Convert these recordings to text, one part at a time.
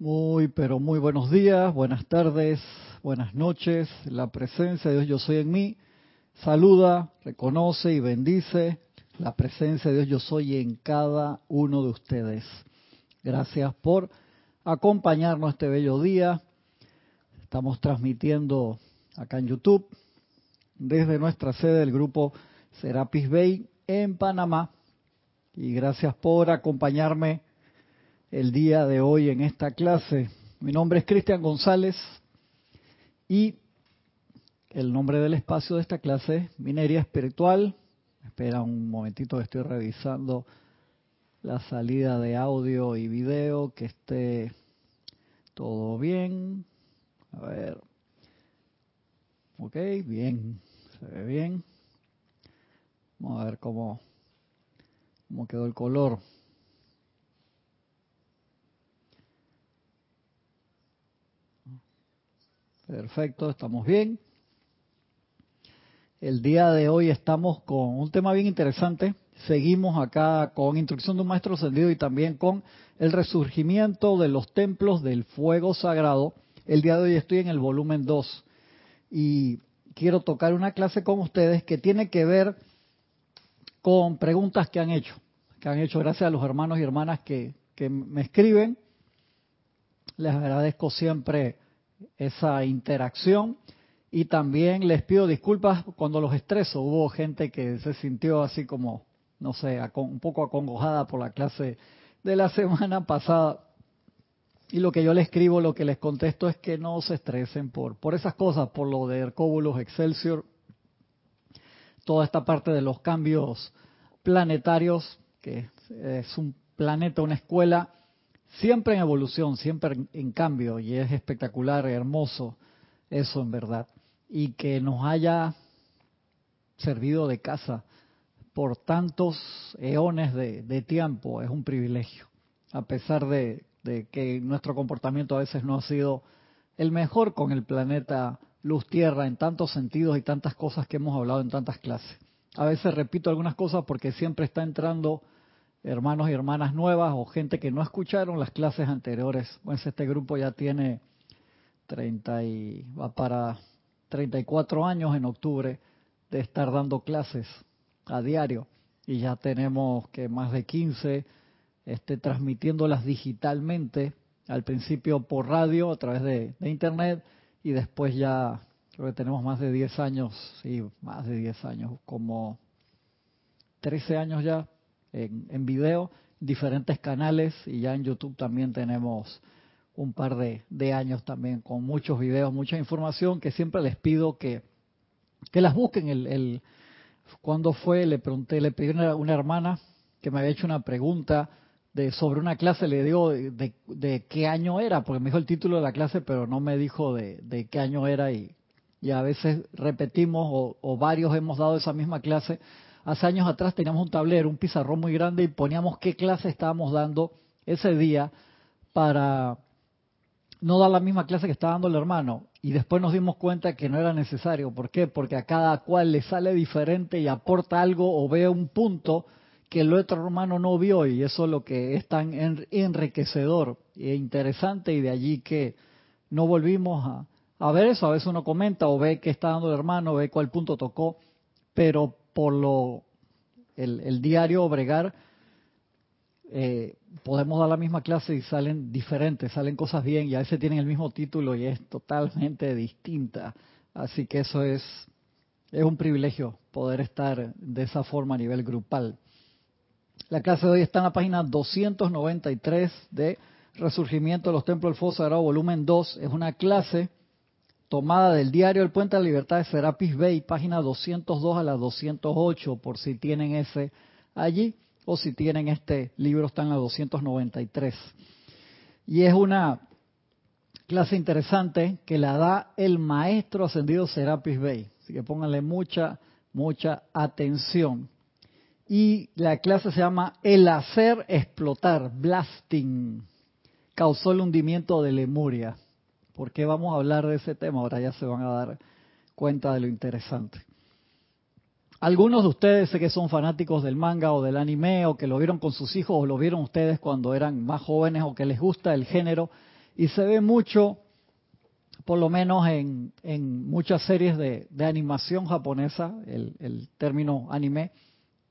Muy, pero muy buenos días, buenas tardes, buenas noches. La presencia de Dios Yo Soy en mí saluda, reconoce y bendice la presencia de Dios Yo Soy en cada uno de ustedes. Gracias por acompañarnos este bello día. Estamos transmitiendo acá en YouTube desde nuestra sede del grupo Serapis Bay en Panamá. Y gracias por acompañarme el día de hoy en esta clase. Mi nombre es Cristian González y el nombre del espacio de esta clase es Minería Espiritual. Espera un momentito, estoy revisando la salida de audio y video, que esté todo bien. A ver. Ok, bien, se ve bien. Vamos a ver cómo, cómo quedó el color. Perfecto, estamos bien. El día de hoy estamos con un tema bien interesante. Seguimos acá con instrucción de un maestro ascendido y también con el resurgimiento de los templos del fuego sagrado. El día de hoy estoy en el volumen 2 y quiero tocar una clase con ustedes que tiene que ver con preguntas que han hecho, que han hecho gracias a los hermanos y hermanas que, que me escriben. Les agradezco siempre esa interacción y también les pido disculpas cuando los estreso. Hubo gente que se sintió así como, no sé, un poco acongojada por la clase de la semana pasada. Y lo que yo les escribo, lo que les contesto es que no se estresen por, por esas cosas, por lo de Hercóbulos Excelsior, toda esta parte de los cambios planetarios, que es un planeta, una escuela siempre en evolución, siempre en, cambio, y es espectacular, hermoso eso en verdad. Y que nos haya servido de casa por tantos eones de, tiempo es un privilegio, a pesar de, de, que nuestro comportamiento a veces no ha sido el mejor con el planeta Luz Tierra en tantos sentidos y tantas cosas que hemos hablado en tantas clases. A veces repito algunas cosas porque siempre está entrando hermanos y hermanas nuevas o gente que no escucharon las clases anteriores. Pues este grupo ya tiene 30 y va para 34 años en octubre de estar dando clases a diario y ya tenemos que más de 15 este, transmitiéndolas digitalmente, al principio por radio a través de, de internet y después ya creo que tenemos más de 10 años, sí, más de 10 años, como 13 años ya en, en video, diferentes canales y ya en YouTube también tenemos un par de, de, años también con muchos videos, mucha información que siempre les pido que, que las busquen. El, cuando fue, le pregunté, le pedí a una, hermana que me había hecho una pregunta de sobre una clase, le digo de, de, qué año era, porque me dijo el título de la clase, pero no me dijo de, de qué año era y, y a veces repetimos o, o varios hemos dado esa misma clase Hace años atrás teníamos un tablero, un pizarrón muy grande y poníamos qué clase estábamos dando ese día para no dar la misma clase que estaba dando el hermano. Y después nos dimos cuenta que no era necesario. ¿Por qué? Porque a cada cual le sale diferente y aporta algo o ve un punto que el otro hermano no vio y eso es lo que es tan enriquecedor e interesante y de allí que no volvimos a, a ver eso. A veces uno comenta o ve qué está dando el hermano, ve cuál punto tocó, pero por lo el, diario Obregar, eh, podemos dar la misma clase y salen diferentes, salen cosas bien y a veces tienen el mismo título y es totalmente distinta. Así que eso es, es un privilegio poder estar de esa forma a nivel grupal. La clase de hoy está en la página 293 de Resurgimiento de los Templos del Fuego Sagrado, volumen 2. Es una clase tomada del diario El Puente de la Libertad de Serapis Bay, página 202 a la 208, por si tienen ese allí, o si tienen este libro, está en la 293. Y es una clase interesante que la da el maestro ascendido Serapis Bay, así que pónganle mucha, mucha atención. Y la clase se llama El hacer explotar, blasting, causó el hundimiento de Lemuria. ¿Por qué vamos a hablar de ese tema? Ahora ya se van a dar cuenta de lo interesante. Algunos de ustedes sé que son fanáticos del manga o del anime o que lo vieron con sus hijos o lo vieron ustedes cuando eran más jóvenes o que les gusta el género Y se ve mucho, por lo menos en, muchas series de, animación japonesa, el, el término anime,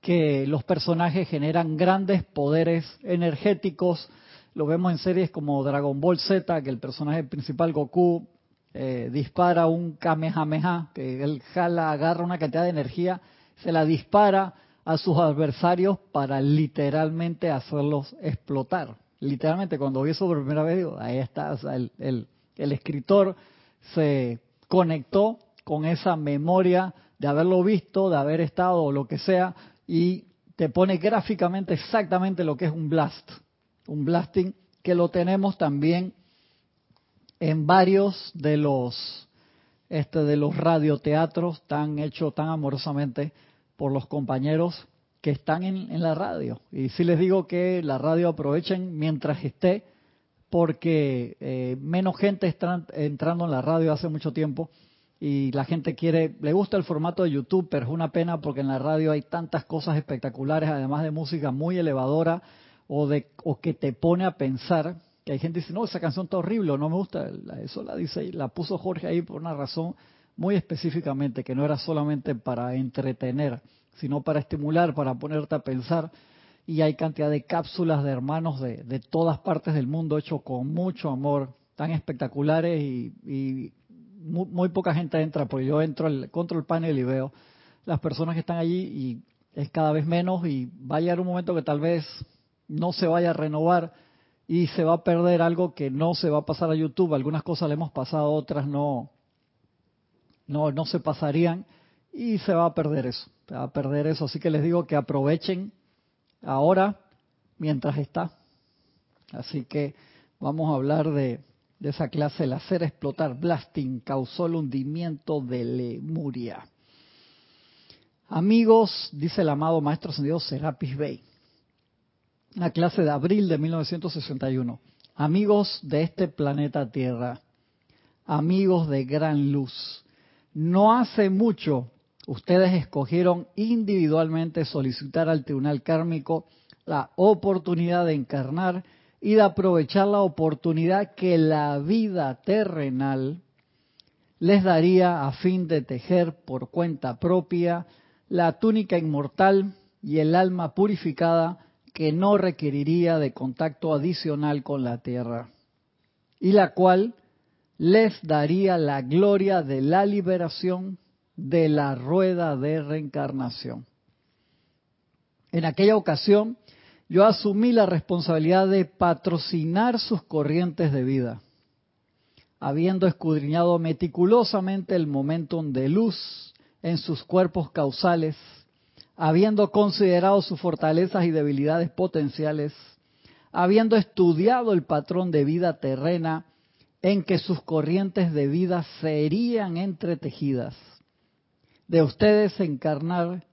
que los personajes generan grandes poderes energéticos. Lo vemos en series como Dragon Ball Z, que el personaje principal Goku eh, dispara un Kamehameha, que él jala, agarra una cantidad de energía, se la dispara a sus adversarios para literalmente hacerlos explotar. Literalmente, cuando vi eso por primera vez, ahí está, el, el escritor se conectó con esa memoria de haberlo visto, de haber estado o lo que sea, y te pone gráficamente exactamente lo que es un blast, un blasting que lo tenemos también en varios de los este de los radioteatros tan hechos tan amorosamente por los compañeros que están en, la radio. Y si les digo que la radio aprovechen mientras esté, porque eh, menos gente está entrando en la radio hace mucho tiempo y la gente quiere, le gusta el formato de YouTube, pero es una pena porque en la radio hay tantas cosas espectaculares, además de música muy elevadora o, de, o que te pone a pensar, que hay gente que dice, no, esa canción está horrible, no me gusta, eso la dice, la puso Jorge ahí por una razón muy específicamente, que no era solamente para entretener, sino para estimular, para ponerte a pensar. Y hay cantidad de cápsulas de hermanos de, de todas partes del mundo, hechos con mucho amor, tan espectaculares y muy, poca gente entra, porque yo entro al control panel y veo las personas que están allí y es cada vez menos y va a llegar un momento que tal vez no se vaya a renovar y se va a perder algo que no se va a pasar a YouTube. Algunas cosas le hemos pasado, otras no, no, se pasarían y se va a perder eso, se va a perder eso. Así que les digo que aprovechen ahora mientras está. Así que vamos a hablar de esa clase, el hacer explotar blasting causó el hundimiento de Lemuria. Amigos, dice el amado maestro ascendido Serapis Bey, una clase de abril de 1961. Amigos de este planeta Tierra, amigos de gran luz, no hace mucho ustedes escogieron individualmente solicitar al tribunal kármico la oportunidad de encarnar y de aprovechar la oportunidad que la vida terrenal les daría a fin de tejer por cuenta propia la túnica inmortal y el alma purificada que no requeriría de contacto adicional con la tierra, y la cual les daría la gloria de la liberación de la rueda de reencarnación. En aquella ocasión, yo asumí la responsabilidad de patrocinar sus corrientes de vida, habiendo escudriñado meticulosamente el momento de luz en sus cuerpos causales, habiendo considerado sus fortalezas y debilidades potenciales, habiendo estudiado el patrón de vida terrena en que sus corrientes de vida serían entretejidas. De ustedes encarnar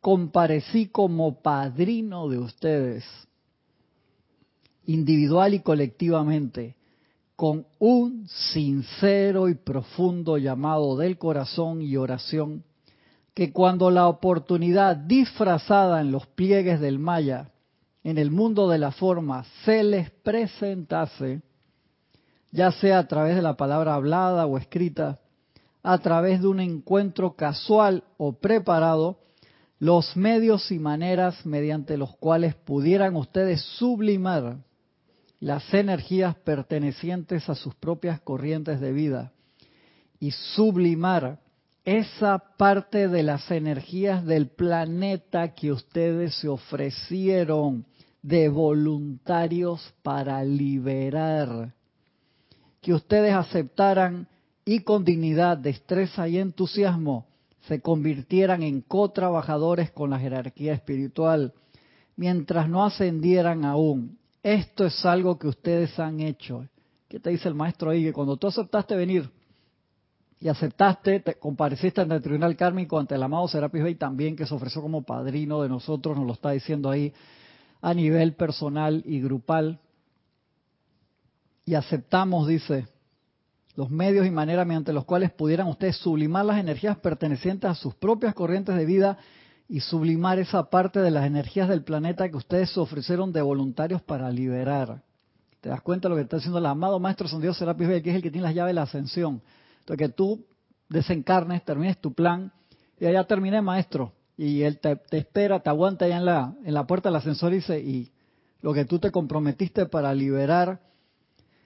comparecí como padrino de ustedes, individual y colectivamente, con un sincero y profundo llamado del corazón y oración, que cuando la oportunidad disfrazada en los pliegues del Maya, en el mundo de la forma, se les presentase, ya sea a través de la palabra hablada o escrita, a través de un encuentro casual o preparado, los medios y maneras mediante los cuales pudieran ustedes sublimar las energías pertenecientes a sus propias corrientes de vida y sublimar esa parte de las energías del planeta que ustedes se ofrecieron de voluntarios para liberar, que ustedes aceptaran y con dignidad, destreza y entusiasmo se convirtieran en co-trabajadores con la jerarquía espiritual, mientras no ascendieran aún. Esto es algo que ustedes han hecho. ¿Qué te dice el maestro ahí? Que cuando tú aceptaste venir y aceptaste, te compareciste ante el tribunal kármico ante el amado Serapis Bey también, que se ofreció como padrino de nosotros, nos lo está diciendo ahí a nivel personal y grupal. Y aceptamos, dice, los medios y maneras mediante los cuales pudieran ustedes sublimar las energías pertenecientes a sus propias corrientes de vida y sublimar esa parte de las energías del planeta que ustedes se ofrecieron de voluntarios para liberar. Te das cuenta de lo que está haciendo el amado Maestro San Dios Serapis Bey, que es el que tiene las llaves de la ascensión. Entonces, que tú desencarnes, termines tu plan, y ya terminé, Maestro. Y él te, espera, te aguanta allá en la, en la puerta del ascensor y dice, y lo que tú te comprometiste para liberar,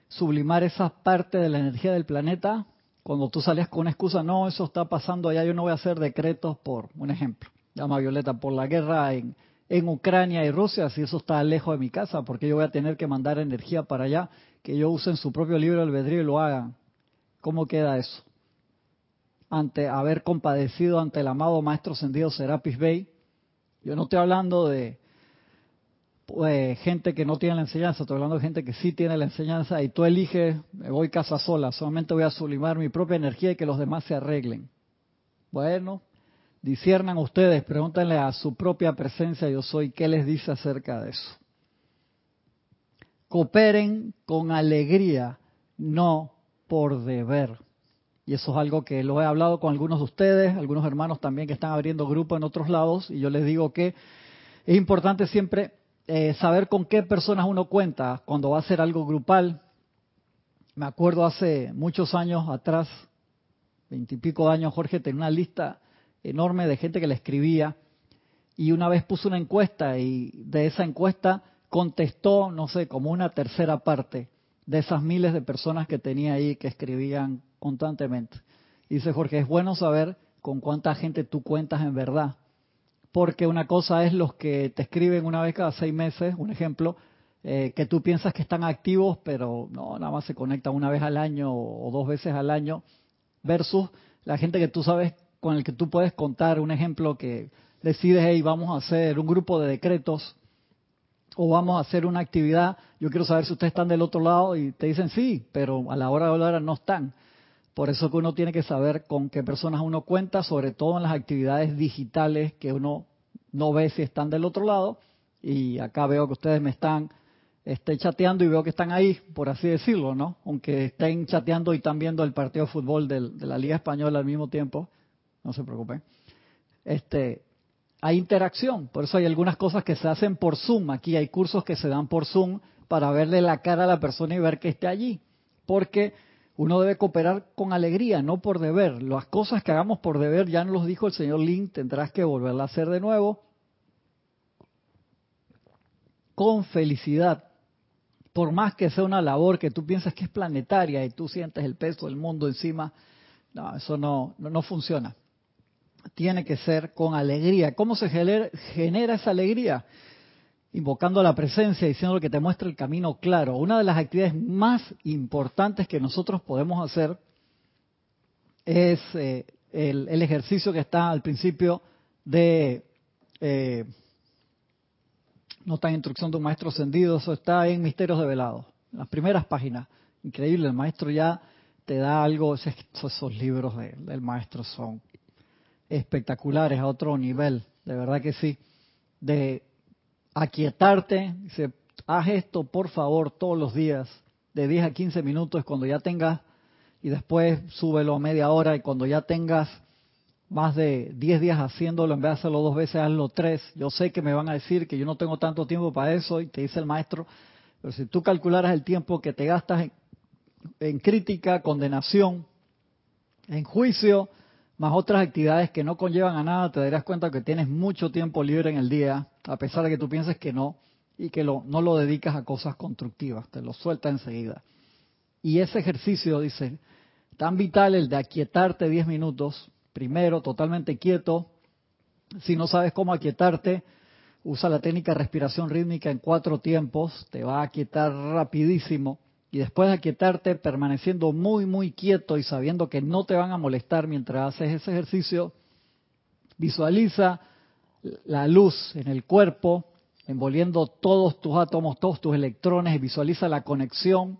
sublimar esa parte de la energía del planeta, cuando tú salías con una excusa, no, eso está pasando allá, yo no voy a hacer decretos por, un ejemplo, llama Violeta, por la guerra en, en Ucrania y Rusia, si eso está lejos de mi casa, porque yo voy a tener que mandar energía para allá, que ellos usen su propio libro albedrío y lo hagan. ¿Cómo queda eso? Ante haber compadecido ante el amado Maestro Sendido Serapis Bey, yo no estoy hablando de pues, gente que no tiene la enseñanza, estoy hablando de gente que sí tiene la enseñanza y tú eliges, me voy casa sola, solamente voy a sublimar mi propia energía y que los demás se arreglen. Bueno, disiernan ustedes, pregúntenle a su propia presencia yo soy, ¿qué les dice acerca de eso? Cooperen con alegría, no por deber. Y eso es algo que lo he hablado con algunos de ustedes, algunos hermanos también que están abriendo grupos en otros lados, y yo les digo que es importante siempre eh, saber con qué personas uno cuenta cuando va a hacer algo grupal. Me acuerdo hace muchos años atrás, veintipico años, Jorge tenía una lista enorme de gente que le escribía y una vez puso una encuesta y de esa encuesta contestó, no sé, como una tercera parte de esas miles de personas que tenía ahí que escribían constantemente. dice Jorge, es bueno saber con cuánta gente tú cuentas en verdad porque una cosa es los que te escriben una vez cada seis meses, un ejemplo, eh, que tú piensas que están activos, pero no, nada más se conectan una vez al año o dos veces al año, versus la gente que tú sabes con el que tú puedes contar, un ejemplo que decides, hey, vamos a hacer un grupo de decretos o vamos a hacer una actividad, yo quiero saber si ustedes están del otro lado y te dicen sí, pero a la hora de hablar no están. Por eso que uno tiene que saber con qué personas uno cuenta, sobre todo en las actividades digitales que uno no ve si están del otro lado. Y acá veo que ustedes me están este, chateando y veo que están ahí, por así decirlo, ¿no? Aunque estén chateando y están viendo el partido de fútbol de la Liga Española al mismo tiempo, no se preocupen. Este, hay interacción, por eso hay algunas cosas que se hacen por Zoom. Aquí hay cursos que se dan por Zoom para verle la cara a la persona y ver que esté allí. Porque uno debe cooperar con alegría, no por deber. Las cosas que hagamos por deber, ya nos los dijo el señor Lin, tendrás que volverla a hacer de nuevo. Con felicidad. Por más que sea una labor que tú piensas que es planetaria y tú sientes el peso del mundo encima, no, eso no, no, funciona. Tiene que ser con alegría. ¿Cómo se genera esa alegría? invocando la presencia, diciendo que te muestra el camino claro. Una de las actividades más importantes que nosotros podemos hacer es eh, el, ejercicio que está al principio de... Eh, no está en instrucción de un maestro ascendido, eso está en Misterios de Velado, las primeras páginas. Increíble, el maestro ya te da algo, esos, esos libros del maestro son espectaculares a otro nivel, de verdad que sí, de aquietarte, dice, haz esto por favor todos los días, de 10 a 15 minutos cuando ya tengas, y después súbelo a media hora y cuando ya tengas más de 10 días haciéndolo, en vez de hacerlo dos veces, hazlo tres. Yo sé que me van a decir que yo no tengo tanto tiempo para eso y te dice el maestro, pero si tú calcularas el tiempo que te gastas en, en crítica, condenación, en juicio, más otras actividades que no conllevan a nada, te darás cuenta que tienes mucho tiempo libre en el día, a pesar de que tú pienses que no, y que lo, no lo dedicas a cosas constructivas, te lo suelta enseguida. Y ese ejercicio, dice, tan vital el de aquietarte 10 minutos, primero totalmente quieto, si no sabes cómo aquietarte, usa la técnica de respiración rítmica en cuatro tiempos, te va a aquietar rapidísimo y después de aquietarte, permaneciendo muy, muy quieto y sabiendo que no te van a molestar mientras haces ese ejercicio, visualiza la luz en el cuerpo, envolviendo todos tus átomos, todos tus electrones, y visualiza la conexión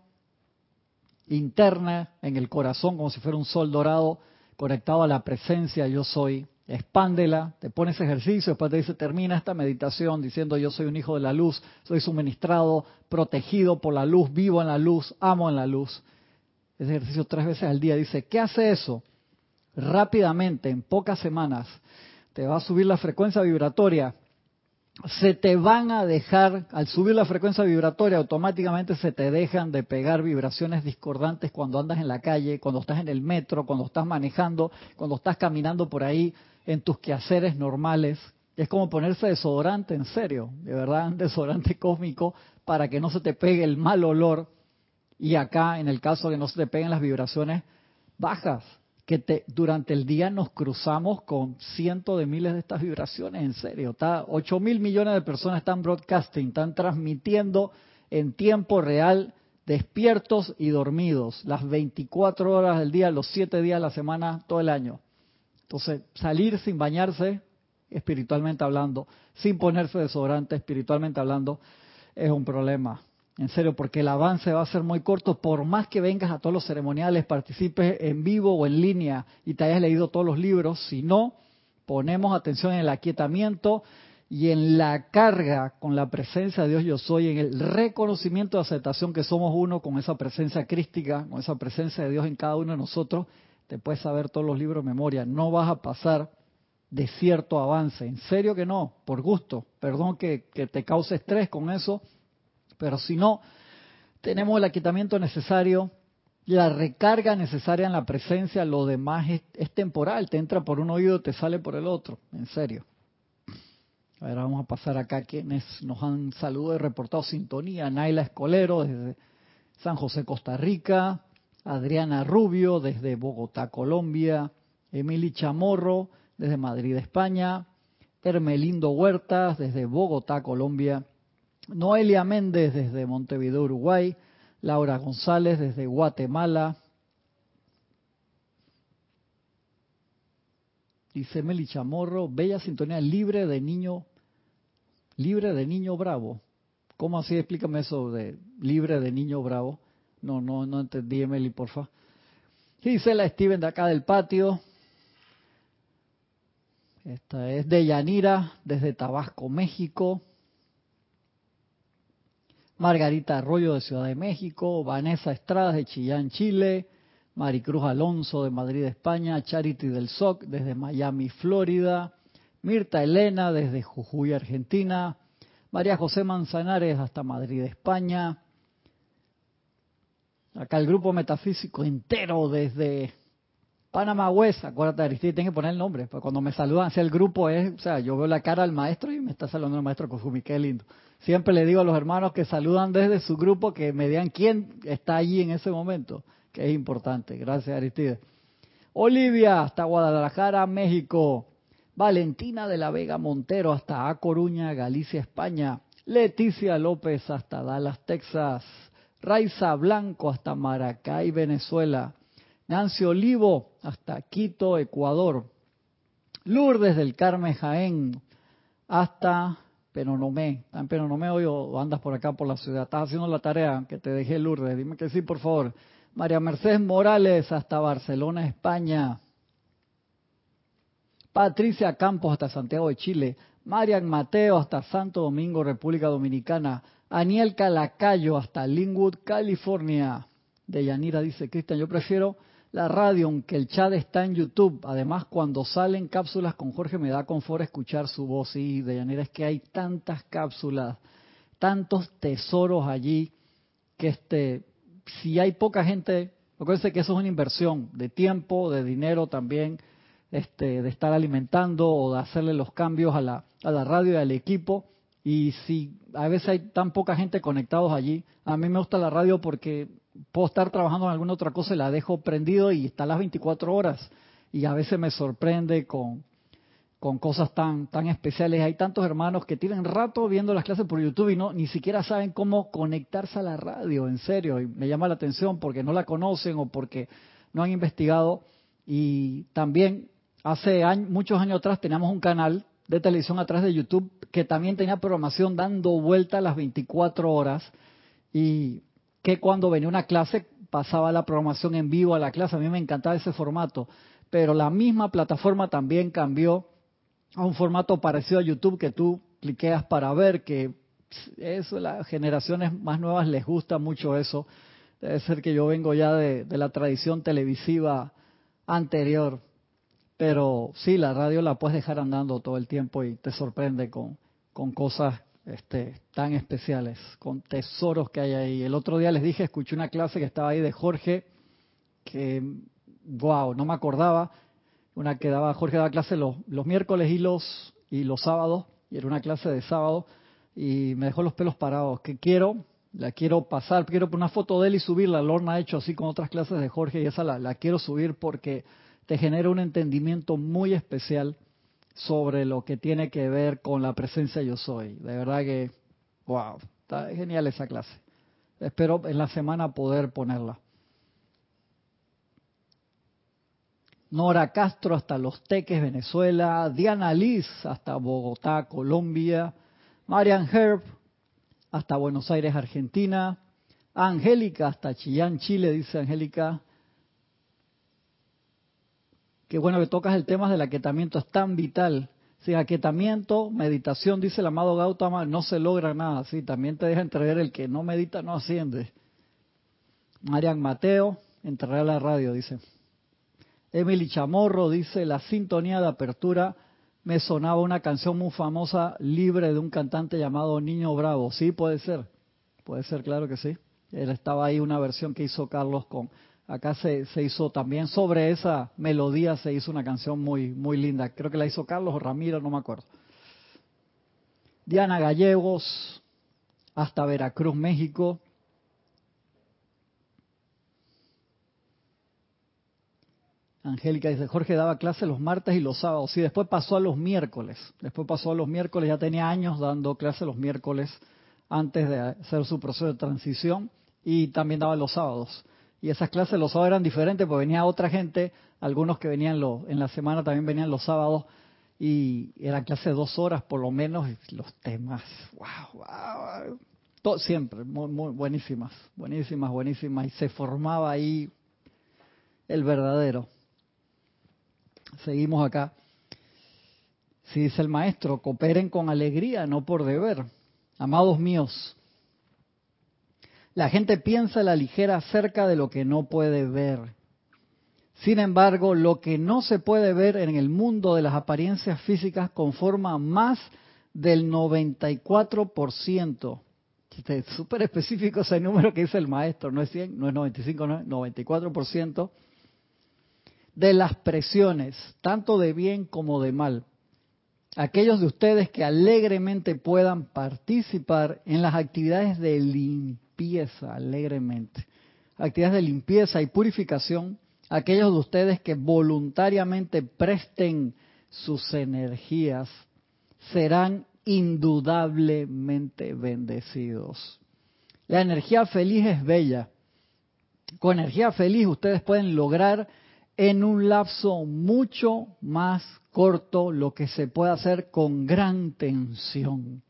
interna en el corazón como si fuera un sol dorado conectado a la presencia yo soy expándela, te pones ejercicio, después te dice termina esta meditación diciendo yo soy un hijo de la luz, soy suministrado, protegido por la luz, vivo en la luz, amo en la luz. Ese ejercicio tres veces al día dice, ¿qué hace eso? Rápidamente, en pocas semanas, te va a subir la frecuencia vibratoria se te van a dejar, al subir la frecuencia vibratoria, automáticamente se te dejan de pegar vibraciones discordantes cuando andas en la calle, cuando estás en el metro, cuando estás manejando, cuando estás caminando por ahí en tus quehaceres normales. Es como ponerse desodorante, en serio, de verdad, desodorante cósmico para que no se te pegue el mal olor. Y acá, en el caso de que no se te peguen las vibraciones bajas, que te, durante el día nos cruzamos con cientos de miles de estas vibraciones, en serio. Está, 8 mil millones de personas están broadcasting, están transmitiendo en tiempo real, despiertos y dormidos, las 24 horas del día, los 7 días de la semana, todo el año. Entonces, salir sin bañarse, espiritualmente hablando, sin ponerse desodorante, espiritualmente hablando, es un problema. En serio, porque el avance va a ser muy corto, por más que vengas a todos los ceremoniales, participes en vivo o en línea y te hayas leído todos los libros, si no ponemos atención en el aquietamiento y en la carga con la presencia de Dios yo soy, en el reconocimiento de aceptación que somos uno con esa presencia crística, con esa presencia de Dios en cada uno de nosotros, te puedes saber todos los libros de memoria, no vas a pasar de cierto avance, en serio que no, por gusto, perdón que, que te cause estrés con eso, pero si no, tenemos el aquitamiento necesario, la recarga necesaria en la presencia, lo demás es, temporal, te entra por un oído, te sale por el otro, en serio. Ahora vamos a pasar acá quienes nos han saludado y reportado sintonía. Naila Escolero desde San José, Costa Rica. Adriana Rubio desde Bogotá, Colombia. Emily Chamorro desde Madrid, España. Hermelindo Huertas desde Bogotá, Colombia. Noelia Méndez desde Montevideo, Uruguay, Laura González desde Guatemala, dice Meli Chamorro, bella sintonía libre de niño, libre de niño bravo. ¿Cómo así? Explícame eso de libre de niño bravo. No, no, no entendí, Emily, porfa. Gisela Steven de acá del patio. Esta es de Yanira, desde Tabasco, México. Margarita Arroyo de Ciudad de México, Vanessa Estrada de Chillán, Chile, Maricruz Alonso de Madrid, España, Charity del SOC desde Miami, Florida, Mirta Elena desde Jujuy, Argentina, María José Manzanares hasta Madrid, España. Acá el grupo metafísico entero desde Panamá West, acuérdate Aristide, tengo que poner el nombre, pues cuando me saludan, si el grupo es, o sea, yo veo la cara al maestro y me está saludando el maestro Kofumi, qué lindo. Siempre le digo a los hermanos que saludan desde su grupo que me digan quién está allí en ese momento, que es importante. Gracias, Aristide. Olivia, hasta Guadalajara, México. Valentina de la Vega Montero, hasta A Coruña, Galicia, España. Leticia López, hasta Dallas, Texas. Raiza Blanco, hasta Maracay, Venezuela. Nancy Olivo, hasta Quito, Ecuador. Lourdes del Carmen Jaén, hasta Penonomé. ¿Estás en Penonomé hoy o andas por acá por la ciudad? ¿Estás haciendo la tarea que te dejé, Lourdes? Dime que sí, por favor. María Mercedes Morales hasta Barcelona, España. Patricia Campos hasta Santiago de Chile. Marian Mateo hasta Santo Domingo, República Dominicana. Aniel Calacayo hasta Linwood, California. De Yanira dice, Cristian, yo prefiero la radio, aunque el chat está en YouTube. Además, cuando salen cápsulas con Jorge me da confort escuchar su voz. Y de manera es que hay tantas cápsulas, tantos tesoros allí, que este, si hay poca gente, acuérdense que eso es una inversión de tiempo, de dinero también, este, de estar alimentando o de hacerle los cambios a la, a la radio y al equipo. Y si a veces hay tan poca gente conectados allí, a mí me gusta la radio porque puedo estar trabajando en alguna otra cosa y la dejo prendido y está a las 24 horas. Y a veces me sorprende con, con cosas tan, tan especiales. Hay tantos hermanos que tienen rato viendo las clases por YouTube y no ni siquiera saben cómo conectarse a la radio, en serio. Y me llama la atención porque no la conocen o porque no han investigado. Y también hace muchos años atrás teníamos un canal de televisión atrás de YouTube que también tenía programación dando vuelta a las 24 horas. Y que cuando venía una clase pasaba la programación en vivo a la clase. A mí me encantaba ese formato, pero la misma plataforma también cambió a un formato parecido a YouTube que tú cliqueas para ver, que eso, las generaciones más nuevas les gusta mucho eso. Debe ser que yo vengo ya de, de la tradición televisiva anterior. Pero sí, la radio la puedes dejar andando todo el tiempo y te sorprende con, con cosas este, tan especiales, con tesoros que hay ahí. El otro día les dije, escuché una clase que estaba ahí de Jorge, que, wow, no me acordaba, una que daba, Jorge daba clase los, los miércoles y los, y los sábados, y era una clase de sábado, y me dejó los pelos parados, que quiero, la quiero pasar, quiero poner una foto de él y subirla, Lorna ha hecho así con otras clases de Jorge, y esa la, la quiero subir porque te genera un entendimiento muy especial sobre lo que tiene que ver con la presencia yo soy. De verdad que, wow, está genial esa clase. Espero en la semana poder ponerla. Nora Castro hasta Los Teques, Venezuela. Diana Liz hasta Bogotá, Colombia. Marian Herb hasta Buenos Aires, Argentina. Angélica hasta Chillán, Chile, dice Angélica. Qué bueno que tocas el tema del aquietamiento, es tan vital. Sin aquietamiento, meditación, dice el amado Gautama, no se logra nada. Sí, también te deja entrever el que no medita, no asciende. Marian Mateo, entregar la radio, dice. Emily Chamorro dice, la sintonía de apertura me sonaba una canción muy famosa, libre de un cantante llamado Niño Bravo. Sí, puede ser. Puede ser, claro que sí. Él estaba ahí, una versión que hizo Carlos con Acá se, hizo también sobre esa melodía, se hizo una canción muy, muy linda. Creo que la hizo Carlos o Ramiro, no me acuerdo. Diana Gallegos, hasta Veracruz, México. Angélica dice, Jorge daba clase los martes y los sábados. Sí, después pasó a los miércoles. Después pasó a los miércoles, ya tenía años dando clase los miércoles antes de hacer su proceso de transición y también daba los sábados y esas clases los sábados eran diferentes porque venía otra gente, algunos que venían en la semana también venían los sábados y era clase de dos horas por lo menos los temas, wow, wow, todo, siempre, muy, muy buenísimas, buenísimas, buenísimas y se formaba ahí el verdadero. Seguimos acá. Si dice el maestro, cooperen con alegría, no por deber. Amados míos, la gente piensa a la ligera acerca de lo que no puede ver. Sin embargo, lo que no se puede ver en el mundo de las apariencias físicas conforma más del 94%. Es súper específico ese número que dice el maestro, no es 100, no es 95, no es 94% de las presiones, tanto de bien como de mal. Aquellos de ustedes que alegremente puedan participar en las actividades de limpieza alegremente. Actividades de limpieza y purificación. Aquellos de ustedes que voluntariamente presten sus energías serán indudablemente bendecidos. La energía feliz es bella. Con energía feliz ustedes pueden lograr en un lapso mucho más corto lo que se puede hacer con gran tensión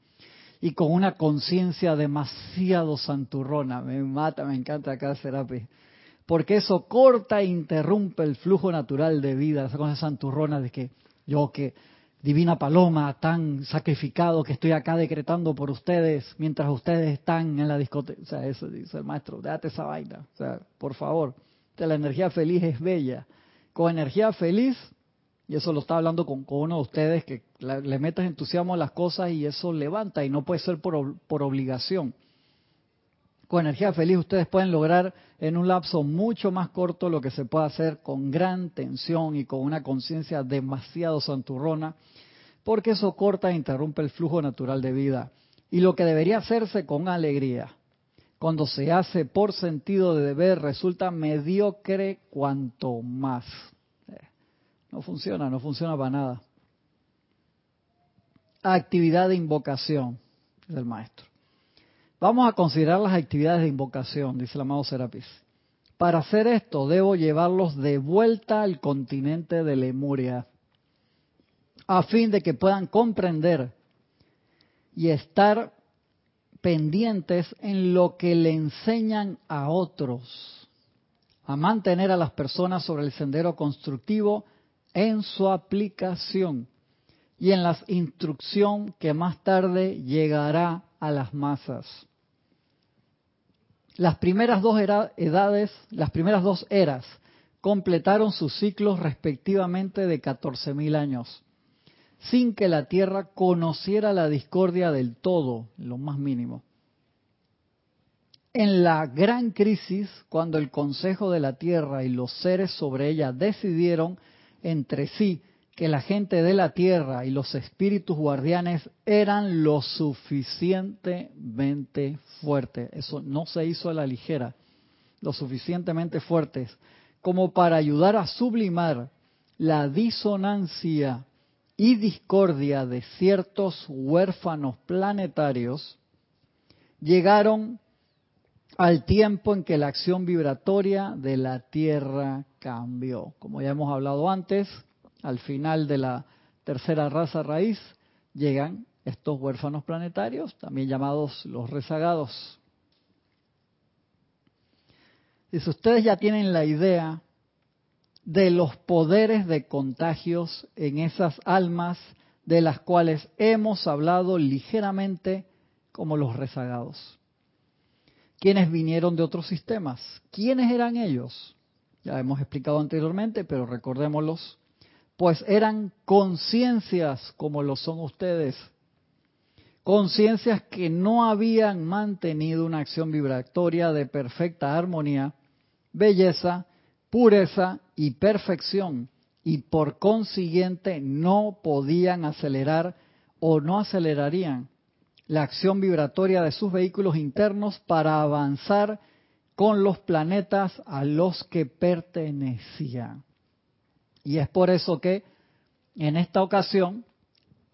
y con una conciencia demasiado santurrona. Me mata, me encanta acá Serapi. Porque eso corta e interrumpe el flujo natural de vida, esa cosa santurrona de que yo que divina paloma tan sacrificado que estoy acá decretando por ustedes mientras ustedes están en la discoteca. O sea, eso dice el maestro, déjate esa vaina. O sea, por favor, la energía feliz es bella. Con energía feliz y eso lo está hablando con, uno de ustedes que le metas entusiasmo a las cosas y eso levanta y no puede ser por, por obligación. Con energía feliz ustedes pueden lograr en un lapso mucho más corto lo que se puede hacer con gran tensión y con una conciencia demasiado santurrona, porque eso corta e interrumpe el flujo natural de vida. Y lo que debería hacerse con alegría, cuando se hace por sentido de deber, resulta mediocre cuanto más. No funciona, no funciona para nada. Actividad de invocación del maestro. Vamos a considerar las actividades de invocación, dice el amado Serapis. Para hacer esto debo llevarlos de vuelta al continente de Lemuria, a fin de que puedan comprender y estar pendientes en lo que le enseñan a otros, a mantener a las personas sobre el sendero constructivo en su aplicación y en la instrucción que más tarde llegará a las masas. Las primeras dos edades, las primeras dos eras, completaron sus ciclos respectivamente de 14.000 años. sin que la tierra conociera la discordia del todo, lo más mínimo. En la gran crisis, cuando el Consejo de la Tierra y los seres sobre ella decidieron entre sí que la gente de la Tierra y los espíritus guardianes eran lo suficientemente fuertes, eso no se hizo a la ligera, lo suficientemente fuertes como para ayudar a sublimar la disonancia y discordia de ciertos huérfanos planetarios, llegaron al tiempo en que la acción vibratoria de la Tierra cambió. Como ya hemos hablado antes, al final de la tercera raza raíz llegan estos huérfanos planetarios, también llamados los rezagados. Y si ustedes ya tienen la idea de los poderes de contagios en esas almas de las cuales hemos hablado ligeramente como los rezagados quienes vinieron de otros sistemas. ¿Quiénes eran ellos? Ya hemos explicado anteriormente, pero recordémoslos. Pues eran conciencias como lo son ustedes. Conciencias que no habían mantenido una acción vibratoria de perfecta armonía, belleza, pureza y perfección, y por consiguiente no podían acelerar o no acelerarían la acción vibratoria de sus vehículos internos para avanzar con los planetas a los que pertenecían. Y es por eso que en esta ocasión,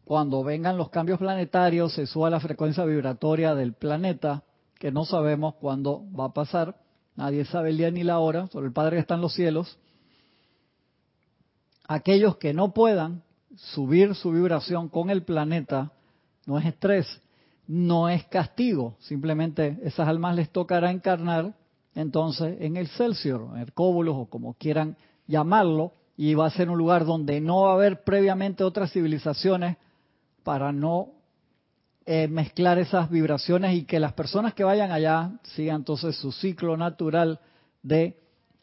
cuando vengan los cambios planetarios, se suba la frecuencia vibratoria del planeta, que no sabemos cuándo va a pasar, nadie sabe el día ni la hora, solo el Padre está en los cielos. Aquellos que no puedan subir su vibración con el planeta, no es estrés, no es castigo, simplemente esas almas les tocará encarnar entonces en el Celsior, en el Cóbulos o como quieran llamarlo, y va a ser un lugar donde no va a haber previamente otras civilizaciones para no eh, mezclar esas vibraciones y que las personas que vayan allá sigan entonces su ciclo natural de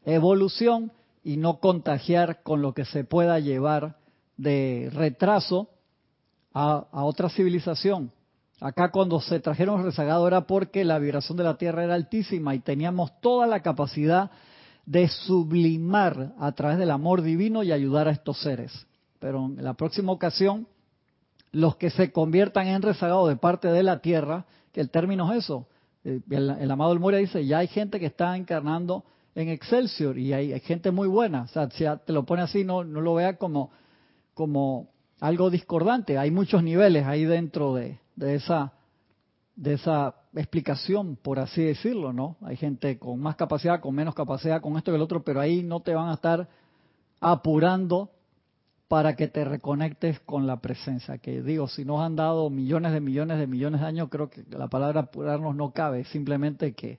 evolución y no contagiar con lo que se pueda llevar de retraso a otra civilización. Acá cuando se trajeron rezagados era porque la vibración de la Tierra era altísima y teníamos toda la capacidad de sublimar a través del amor divino y ayudar a estos seres. Pero en la próxima ocasión, los que se conviertan en rezagados de parte de la Tierra, que el término es eso, eh, el, amado El Moria dice, ya hay gente que está encarnando en Excelsior y hay, gente muy buena. O sea, si te lo pone así, no, no lo vea como, como algo discordante. Hay muchos niveles ahí dentro de, de esa, de esa explicación, por así decirlo, ¿no? Hay gente con más capacidad, con menos capacidad, con esto y el otro, pero ahí no te van a estar apurando para que te reconectes con la presencia. Que digo, si nos han dado millones de millones de millones de años, creo que la palabra apurarnos no cabe, simplemente que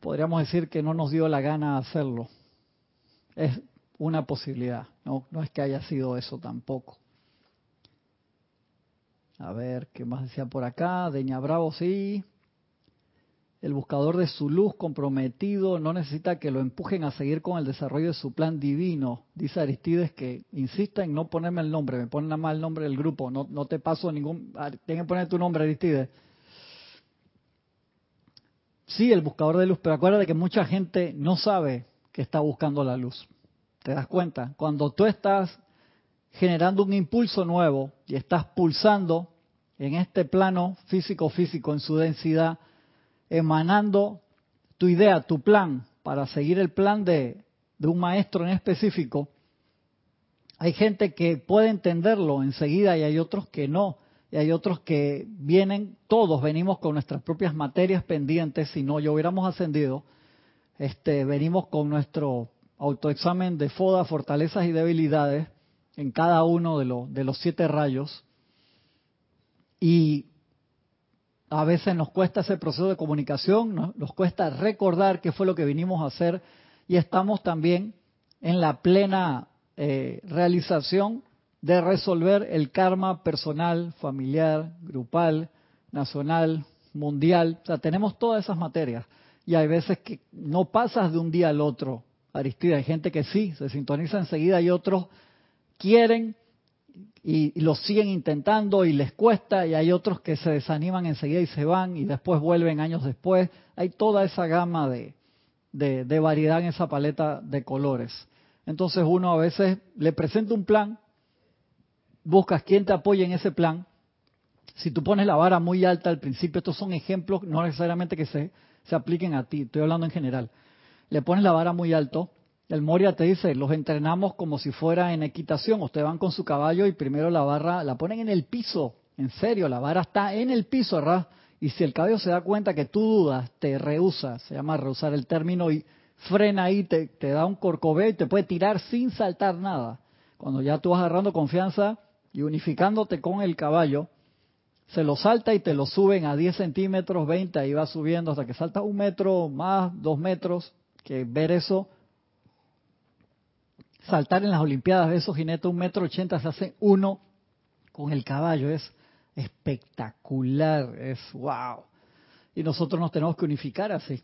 podríamos decir que no nos dio la gana hacerlo. Es una posibilidad, no, no es que haya sido eso tampoco. A ver, ¿qué más decía por acá? Deña Bravo, sí. El buscador de su luz comprometido no necesita que lo empujen a seguir con el desarrollo de su plan divino. Dice Aristides que insista en no ponerme el nombre, me ponen nada más el nombre del grupo, no, te paso ningún... Ah, Tienes que poner tu nombre, Aristides. Sí, el buscador de luz, pero acuérdate que mucha gente no sabe que está buscando la luz. ¿Te das cuenta? Cuando tú estás generando un impulso nuevo y estás pulsando en este plano físico-físico en su densidad, emanando tu idea, tu plan, para seguir el plan de, de un maestro en específico, hay gente que puede entenderlo enseguida y hay otros que no. Y hay otros que vienen, todos venimos con nuestras propias materias pendientes, si no yo hubiéramos ascendido, este, venimos con nuestro autoexamen de FODA, fortalezas y debilidades, en cada uno de, de los siete rayos. Y a veces nos cuesta ese proceso de comunicación, nos, cuesta recordar qué fue lo que vinimos a hacer y estamos también en la plena eh, realización de resolver el karma personal, familiar, grupal, nacional, mundial. O sea, tenemos todas esas materias y hay veces que no pasas de un día al otro. Aristida, hay gente que sí, se sintoniza enseguida y otros quieren y, lo siguen intentando y les cuesta y hay otros que se desaniman enseguida y se van y después vuelven años después. Hay toda esa gama de, de, variedad en esa paleta de colores. Entonces uno a veces le presenta un plan, buscas quien te apoye en ese plan. Si tú pones la vara muy alta al principio, estos son ejemplos, no necesariamente que se, se apliquen a ti, estoy hablando en general. Le pones la vara muy alto, el Moria te dice, los entrenamos como si fuera en equitación. Ustedes van con su caballo y primero la barra la ponen en el piso. En serio, la vara está en el piso, ¿verdad? Y si el caballo se da cuenta que tú dudas, te rehúsa, se llama rehusar el término, y frena ahí, te, te da un corcoveo y te puede tirar sin saltar nada. Cuando ya tú vas agarrando confianza y unificándote con el caballo, se lo salta y te lo suben a 10 centímetros, 20, ahí va subiendo hasta que salta un metro más, dos metros, que ver eso saltar en las Olimpiadas de esos jinetes un metro ochenta se hace uno con el caballo. Es espectacular, es wow. Y nosotros nos tenemos que unificar así,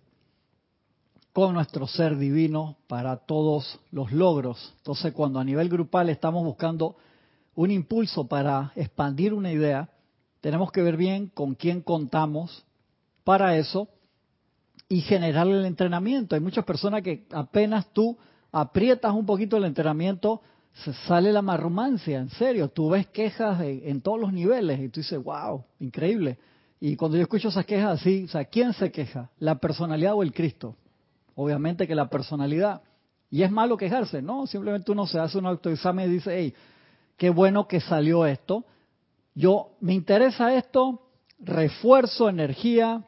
con nuestro ser divino para todos los logros. Entonces, cuando a nivel grupal estamos buscando un impulso para expandir una idea, tenemos que ver bien con quién contamos para eso y generar el entrenamiento. Hay muchas personas que apenas tú aprietas un poquito el entrenamiento, se sale la marrumancia, en serio. Tú ves quejas en, todos los niveles y tú dices, wow, increíble. Y cuando yo escucho esas quejas así, o sea, ¿quién se queja? ¿La personalidad o el Cristo? Obviamente que la personalidad. Y es malo quejarse, ¿no? Simplemente uno se hace un autoexamen y dice, hey, qué bueno que salió esto. Yo, me interesa esto, refuerzo energía,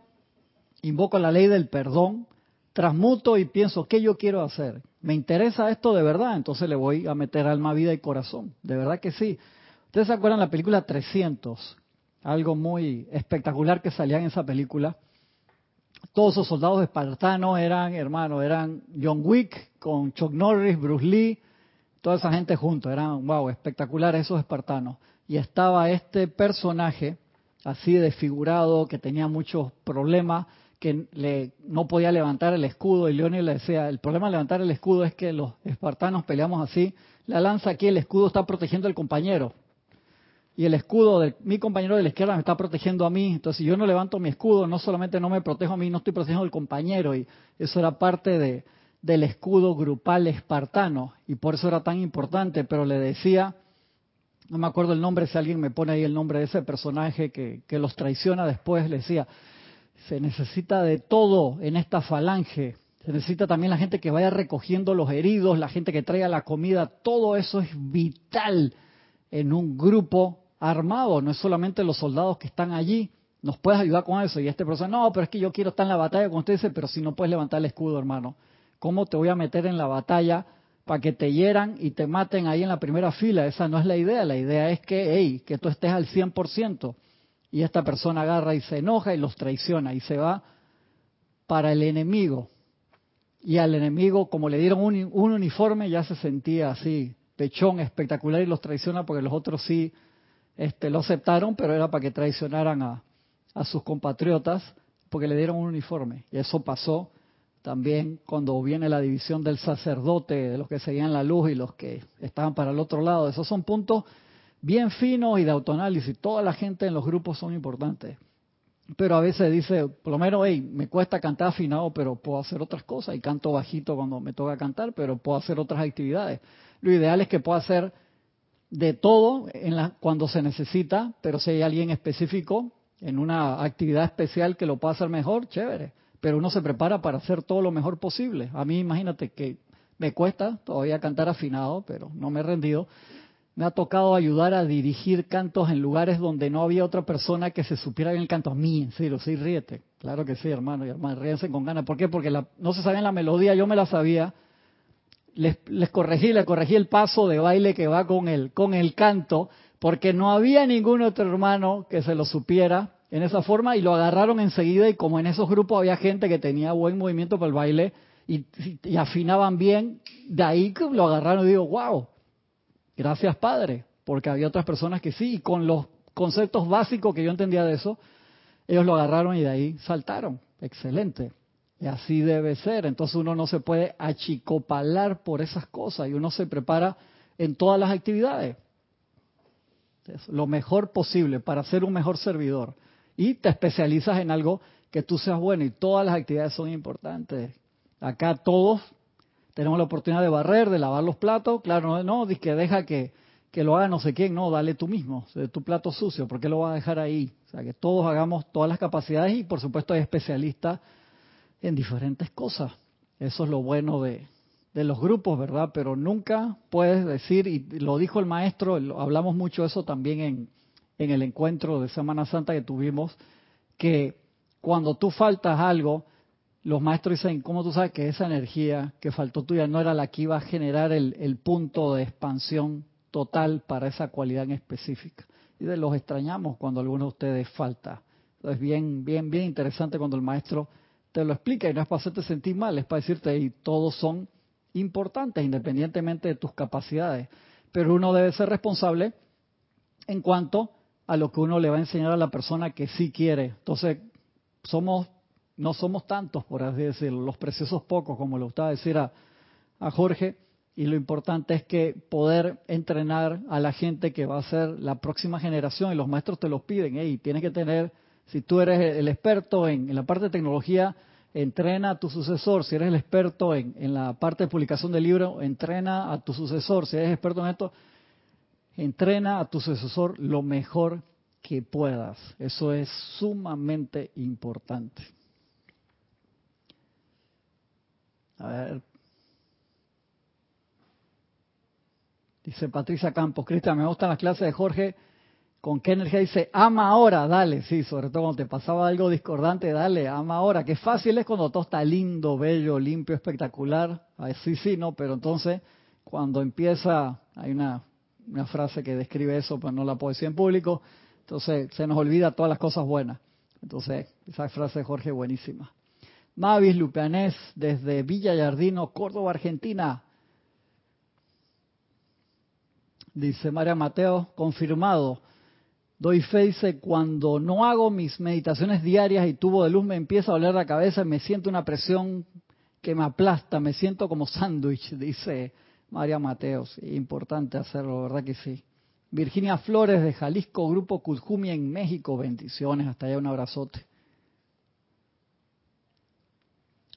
invoco la ley del perdón, transmuto y pienso, ¿qué yo quiero hacer? Me interesa esto de verdad, entonces le voy a meter alma, vida y corazón. De verdad que sí. ¿Ustedes se acuerdan la película 300? Algo muy espectacular que salía en esa película. Todos esos soldados espartanos eran, hermanos, eran John Wick con Chuck Norris, Bruce Lee, toda esa gente juntos. Eran, wow, espectacular esos espartanos. Y estaba este personaje así desfigurado que tenía muchos problemas que le, no podía levantar el escudo y Leónidas le decía, el problema de levantar el escudo es que los espartanos peleamos así, la lanza aquí, el escudo está protegiendo al compañero. Y el escudo de mi compañero de la izquierda me está protegiendo a mí, entonces si yo no levanto mi escudo, no solamente no me protejo a mí, no estoy protegiendo al compañero y eso era parte de, del escudo grupal espartano. Y por eso era tan importante, pero le decía, no me acuerdo el nombre, si alguien me pone ahí el nombre de ese personaje que, que los traiciona después, le decía, se necesita de todo en esta falange. Se necesita también la gente que vaya recogiendo los heridos, la gente que traiga la comida. Todo eso es vital en un grupo armado. No es solamente los soldados que están allí. Nos puedes ayudar con eso. Y este profesor, no, pero es que yo quiero estar en la batalla con ustedes. pero si no puedes levantar el escudo, hermano, ¿cómo te voy a meter en la batalla para que te hieran y te maten ahí en la primera fila? Esa no es la idea. La idea es que, hey, que tú estés al 100%. Y esta persona agarra y se enoja y los traiciona y se va para el enemigo. Y al enemigo, como le dieron un, uniforme, ya se sentía así, pechón espectacular y los traiciona porque los otros sí este, lo aceptaron, pero era para que traicionaran a, a sus compatriotas porque le dieron un uniforme. Y eso pasó también cuando viene la división del sacerdote, de los que seguían la luz y los que estaban para el otro lado. Esos son puntos bien finos y de autoanálisis. Toda la gente en los grupos son importantes. Pero a veces dice, por lo menos, hey, me cuesta cantar afinado, pero puedo hacer otras cosas. Y canto bajito cuando me toca cantar, pero puedo hacer otras actividades. Lo ideal es que pueda hacer de todo en la, cuando se necesita, pero si hay alguien específico en una actividad especial que lo pueda hacer mejor, chévere. Pero uno se prepara para hacer todo lo mejor posible. A mí imagínate que me cuesta todavía cantar afinado, pero no me he rendido me ha tocado ayudar a dirigir cantos en lugares donde no había otra persona que se supiera bien el canto. A mí, en serio, sí, ríete. Claro que sí, hermano y hermano, ríense con ganas. ¿Por qué? Porque no se sabían la melodía, yo me la sabía. Les, les corregí, les corregí el paso de baile que va con el, con el canto, porque no había ningún otro hermano que se lo supiera en esa forma y lo agarraron enseguida y como en esos grupos había gente que tenía buen movimiento para el baile y, afinaban bien, de ahí lo agarraron y digo, wow, Gracias, Padre, porque había otras personas que sí, y con los conceptos básicos que yo entendía de eso, ellos lo agarraron y de ahí saltaron. Excelente. Y así debe ser. Entonces uno no se puede achicopalar por esas cosas y uno se prepara en todas las actividades. lo mejor posible para ser un mejor servidor. Y te especializas en algo que tú seas bueno y todas las actividades son importantes. Acá todos tenemos la oportunidad de barrer, de lavar los platos. Claro, no, no que deja que, que lo haga no sé quién, no, dale tú mismo, de tu plato sucio, ¿por qué lo vas a dejar ahí? O sea, que todos hagamos todas las capacidades y por supuesto hay especialistas en diferentes cosas. Eso es lo bueno de, de los grupos, ¿verdad? Pero nunca puedes decir, y lo dijo el maestro, hablamos mucho de eso también en, en el encuentro de Semana Santa que tuvimos, que cuando tú faltas algo, los maestros dicen, ¿cómo tú sabes que esa energía que faltó tuya no era la que iba a generar el, punto de expansión total para esa cualidad en específica? Y de los extrañamos cuando alguno de ustedes falta. Es bien, bien, bien interesante cuando el maestro te lo explica y no es para hacerte sentir mal, es para decirte, y todos son importantes independientemente de tus capacidades. Pero uno debe ser responsable en cuanto a lo que uno le va a enseñar a la persona que sí quiere. Entonces, somos no somos tantos, por así decirlo, los preciosos pocos, como le gustaba decir a, Jorge, y lo importante es que poder entrenar a la gente que va a ser la próxima generación, y los maestros te los piden, y tienes que tener, si tú eres el experto en, la parte de tecnología, entrena a tu sucesor, si eres el experto en, en la parte de publicación de libros, entrena a tu sucesor, si eres experto en esto, entrena a tu sucesor lo mejor que puedas. Eso es sumamente importante. A ver. Dice Patricia Campos, Cristian, me gustan las clases de Jorge. ¿Con qué energía dice, ama ahora? Dale, sí, sobre todo cuando te pasaba algo discordante, dale, ama ahora. Qué fácil es cuando todo está lindo, bello, limpio, espectacular. Sí, sí, no, pero entonces cuando empieza, hay una, una frase que describe eso, pero no la puedo decir en público, entonces se nos olvida todas las cosas buenas. Entonces, esa frase de Jorge buenísima. Mavis Lupianés desde Villa Yardino, Córdoba, Argentina. Dice María Mateo, confirmado. Doy fe, dice, cuando no hago mis meditaciones diarias y tubo de luz me empieza a doler la cabeza me siento una presión que me aplasta, me siento como sándwich, dice María Mateo. importante hacerlo, ¿verdad que sí? Virginia Flores de Jalisco, Grupo Cujumi en México, bendiciones, hasta allá un abrazote.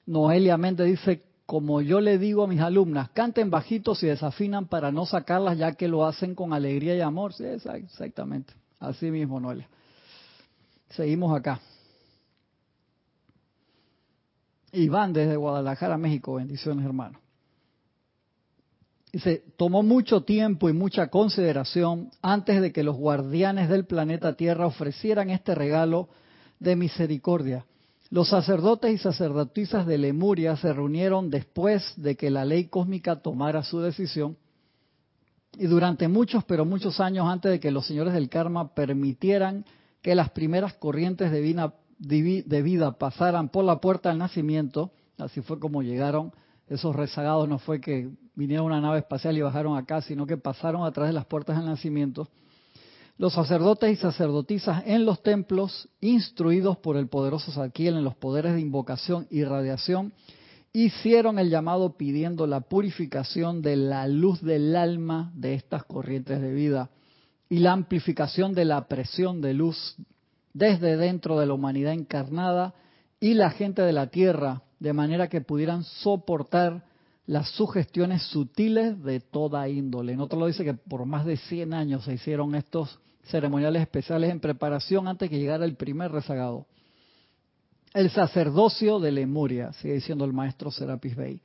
Noelia Méndez dice, como yo le digo a mis alumnas, canten bajitos y desafinan para no sacarlas ya que lo hacen con alegría y amor. Sí, exactamente. Así mismo, Noelia. Seguimos acá. Iván desde Guadalajara, México. Bendiciones, hermano. Dice, tomó mucho tiempo y mucha consideración antes de que los guardianes del planeta Tierra ofrecieran este regalo de misericordia los sacerdotes y sacerdotisas de Lemuria se reunieron después de que la ley cósmica tomara su decisión. Y durante muchos, pero muchos años antes de que los señores del karma permitieran que las primeras corrientes de vida, de vida pasaran por la puerta del nacimiento, así fue como llegaron esos rezagados, no fue que vinieron una nave espacial y bajaron acá, sino que pasaron a través de las puertas del nacimiento los sacerdotes y sacerdotisas en los templos, instruidos por el poderoso Saquiel en los poderes de invocación y radiación, hicieron el llamado pidiendo la purificación de la luz del alma de estas corrientes de vida y la amplificación de la presión de luz desde dentro de la humanidad encarnada y la gente de la tierra, de manera que pudieran soportar las sugestiones sutiles de toda índole. En otro lo dice que por más de 100 años se hicieron estos ceremoniales especiales en preparación antes que llegara el primer rezagado. El sacerdocio de Lemuria, sigue diciendo el maestro Serapis Bey.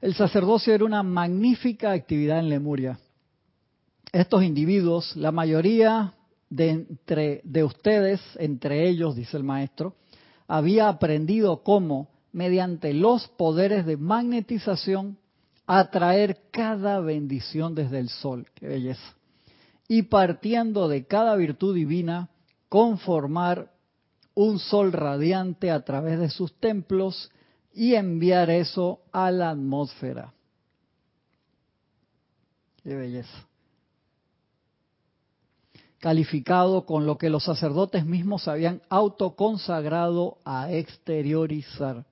El sacerdocio era una magnífica actividad en Lemuria. Estos individuos, la mayoría de, entre, de ustedes, entre ellos, dice el maestro, había aprendido cómo, mediante los poderes de magnetización, atraer cada bendición desde el sol. Qué belleza y partiendo de cada virtud divina, conformar un sol radiante a través de sus templos y enviar eso a la atmósfera. Qué belleza. Calificado con lo que los sacerdotes mismos habían autoconsagrado a exteriorizar.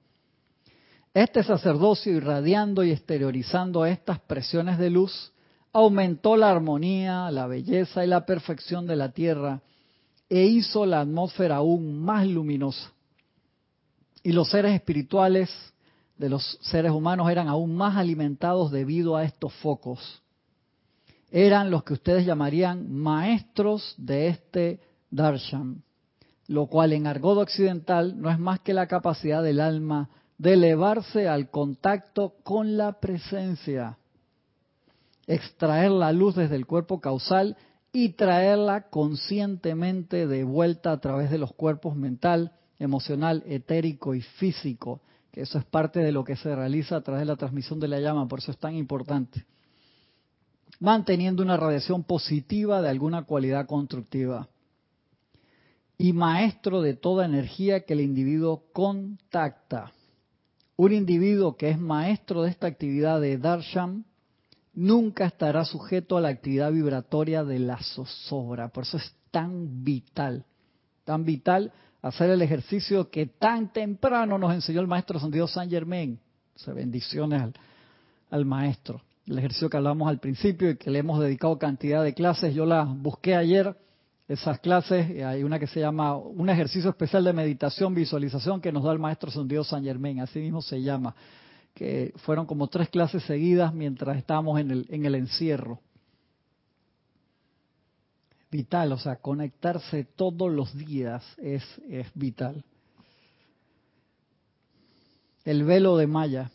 Este sacerdocio irradiando y exteriorizando estas presiones de luz aumentó la armonía, la belleza y la perfección de la tierra e hizo la atmósfera aún más luminosa. Y los seres espirituales de los seres humanos eran aún más alimentados debido a estos focos. Eran los que ustedes llamarían maestros de este darshan, lo cual en argodo occidental no es más que la capacidad del alma de elevarse al contacto con la presencia, extraer la luz desde el cuerpo causal y traerla conscientemente de vuelta a través de los cuerpos mental, emocional, etérico y físico, que eso es parte de lo que se realiza a través de la transmisión de la llama, por eso es tan importante. Manteniendo una radiación positiva de alguna cualidad constructiva. Y maestro de toda energía que el individuo contacta. Un individuo que es maestro de esta actividad de darshan nunca estará sujeto a la actividad vibratoria de la zozobra. Por eso es tan vital, tan vital hacer el ejercicio que tan temprano nos enseñó el maestro Santiago San Germain. Se bendiciones al, al maestro. El ejercicio que hablamos al principio y que le hemos dedicado cantidad de clases. Yo las busqué ayer, esas clases. Hay una que se llama un ejercicio especial de meditación, visualización que nos da el maestro Santiago San Germain. Así mismo se llama. Que fueron como tres clases seguidas mientras estábamos en el, en el encierro vital, o sea, conectarse todos los días es, es vital. El velo de Maya.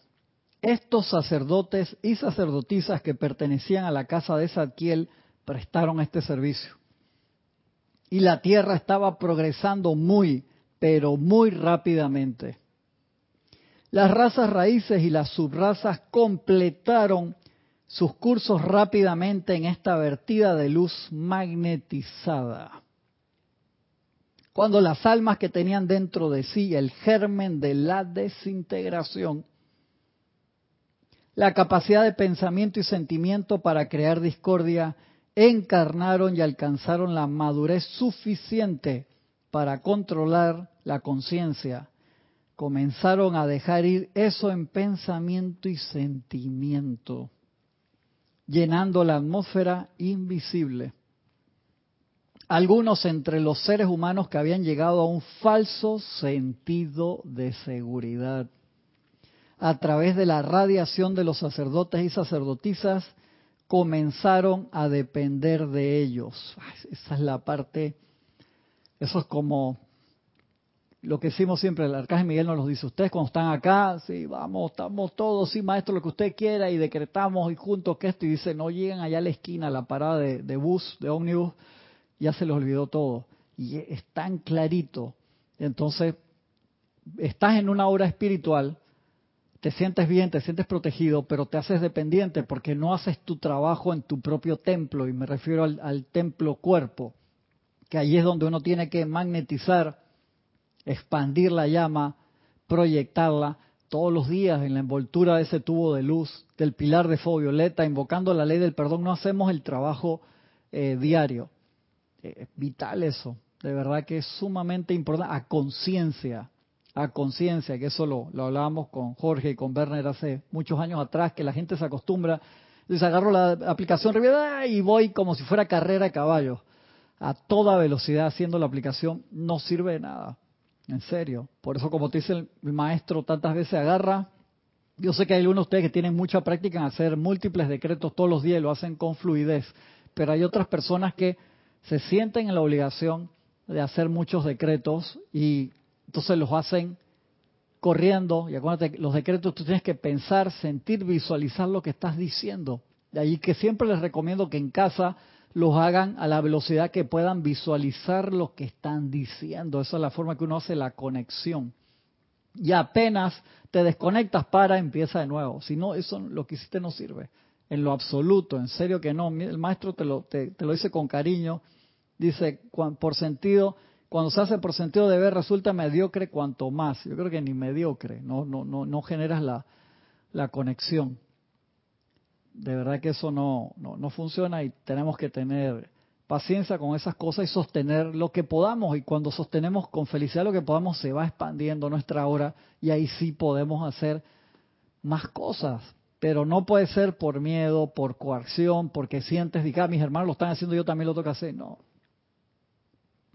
Estos sacerdotes y sacerdotisas que pertenecían a la casa de Zadkiel prestaron este servicio. Y la tierra estaba progresando muy, pero muy rápidamente. Las razas raíces y las subrazas completaron sus cursos rápidamente en esta vertida de luz magnetizada. Cuando las almas que tenían dentro de sí el germen de la desintegración, la capacidad de pensamiento y sentimiento para crear discordia, encarnaron y alcanzaron la madurez suficiente para controlar la conciencia, comenzaron a dejar ir eso en pensamiento y sentimiento llenando la atmósfera invisible. Algunos entre los seres humanos que habían llegado a un falso sentido de seguridad a través de la radiación de los sacerdotes y sacerdotisas comenzaron a depender de ellos. Esa es la parte, eso es como lo que decimos siempre, el arcángel Miguel nos lo dice, ustedes cuando están acá, sí, vamos, estamos todos, sí, maestro, lo que usted quiera, y decretamos y juntos que esto, y dice, no llegan allá a la esquina, a la parada de, de bus, de ómnibus, ya se les olvidó todo. Y es tan clarito. Entonces, estás en una hora espiritual, te sientes bien, te sientes protegido, pero te haces dependiente porque no haces tu trabajo en tu propio templo, y me refiero al, al templo cuerpo, que ahí es donde uno tiene que magnetizar expandir la llama, proyectarla todos los días en la envoltura de ese tubo de luz, del pilar de fuego violeta, invocando la ley del perdón. No hacemos el trabajo eh, diario. Eh, es vital eso, de verdad que es sumamente importante, a conciencia, a conciencia, que eso lo, lo hablábamos con Jorge y con Werner hace muchos años atrás, que la gente se acostumbra, dice, agarro la aplicación y voy como si fuera carrera de caballos, a toda velocidad haciendo la aplicación, no sirve de nada. En serio. Por eso, como te dice el maestro, tantas veces agarra. Yo sé que hay algunos de ustedes que tienen mucha práctica en hacer múltiples decretos todos los días y lo hacen con fluidez. Pero hay otras personas que se sienten en la obligación de hacer muchos decretos y entonces los hacen corriendo. Y acuérdate, los decretos tú tienes que pensar, sentir, visualizar lo que estás diciendo. De ahí que siempre les recomiendo que en casa los hagan a la velocidad que puedan visualizar lo que están diciendo. Esa es la forma que uno hace la conexión. Y apenas te desconectas para, empieza de nuevo. Si no, eso lo que hiciste no sirve. En lo absoluto, en serio que no. El maestro te lo, te, lo dice con cariño. Dice, por sentido, cuando se hace por sentido de ver resulta mediocre cuanto más. Yo creo que ni mediocre, no, no, no, no generas la, la conexión de verdad que eso no, no, funciona y tenemos que tener paciencia con esas cosas y sostener lo que podamos. Y cuando sostenemos con felicidad lo que podamos, se va expandiendo nuestra hora y ahí sí podemos hacer más cosas. pero no puede ser por miedo, por coacción, porque sientes, diga, ah, mis hermanos lo están haciendo, yo también lo tengo que hacer. No,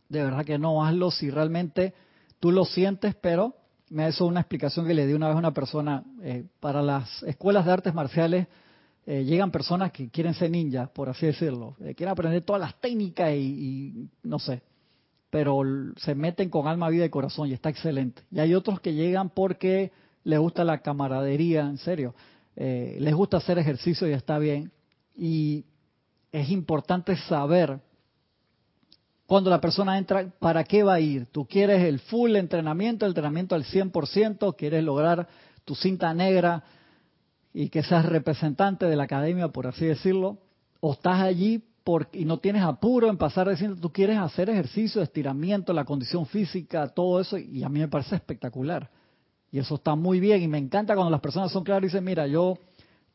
de verdad que no, hazlo si realmente tú lo sientes, pero me hecho una explicación que le di una vez a una persona, eh, para las escuelas de artes marciales eh, llegan personas que quieren ser ninjas, por así decirlo, eh, quieren aprender todas las técnicas y, no sé, pero se meten con alma, vida y corazón y está excelente. Y hay otros que llegan porque les gusta la camaradería, en serio, les gusta hacer ejercicio y está bien. Y es importante saber cuando la persona entra, ¿para qué va a ir? ¿Tú quieres el full entrenamiento, el entrenamiento al 100%? ¿Quieres lograr tu cinta negra y que seas representante de la academia, por así decirlo? ¿O estás allí porque, y no tienes apuro en pasar diciendo, tú quieres hacer ejercicio, estiramiento, la condición física, todo eso? Y a mí me parece espectacular. Y eso está muy bien y me encanta cuando las personas son claras y dicen, mira, yo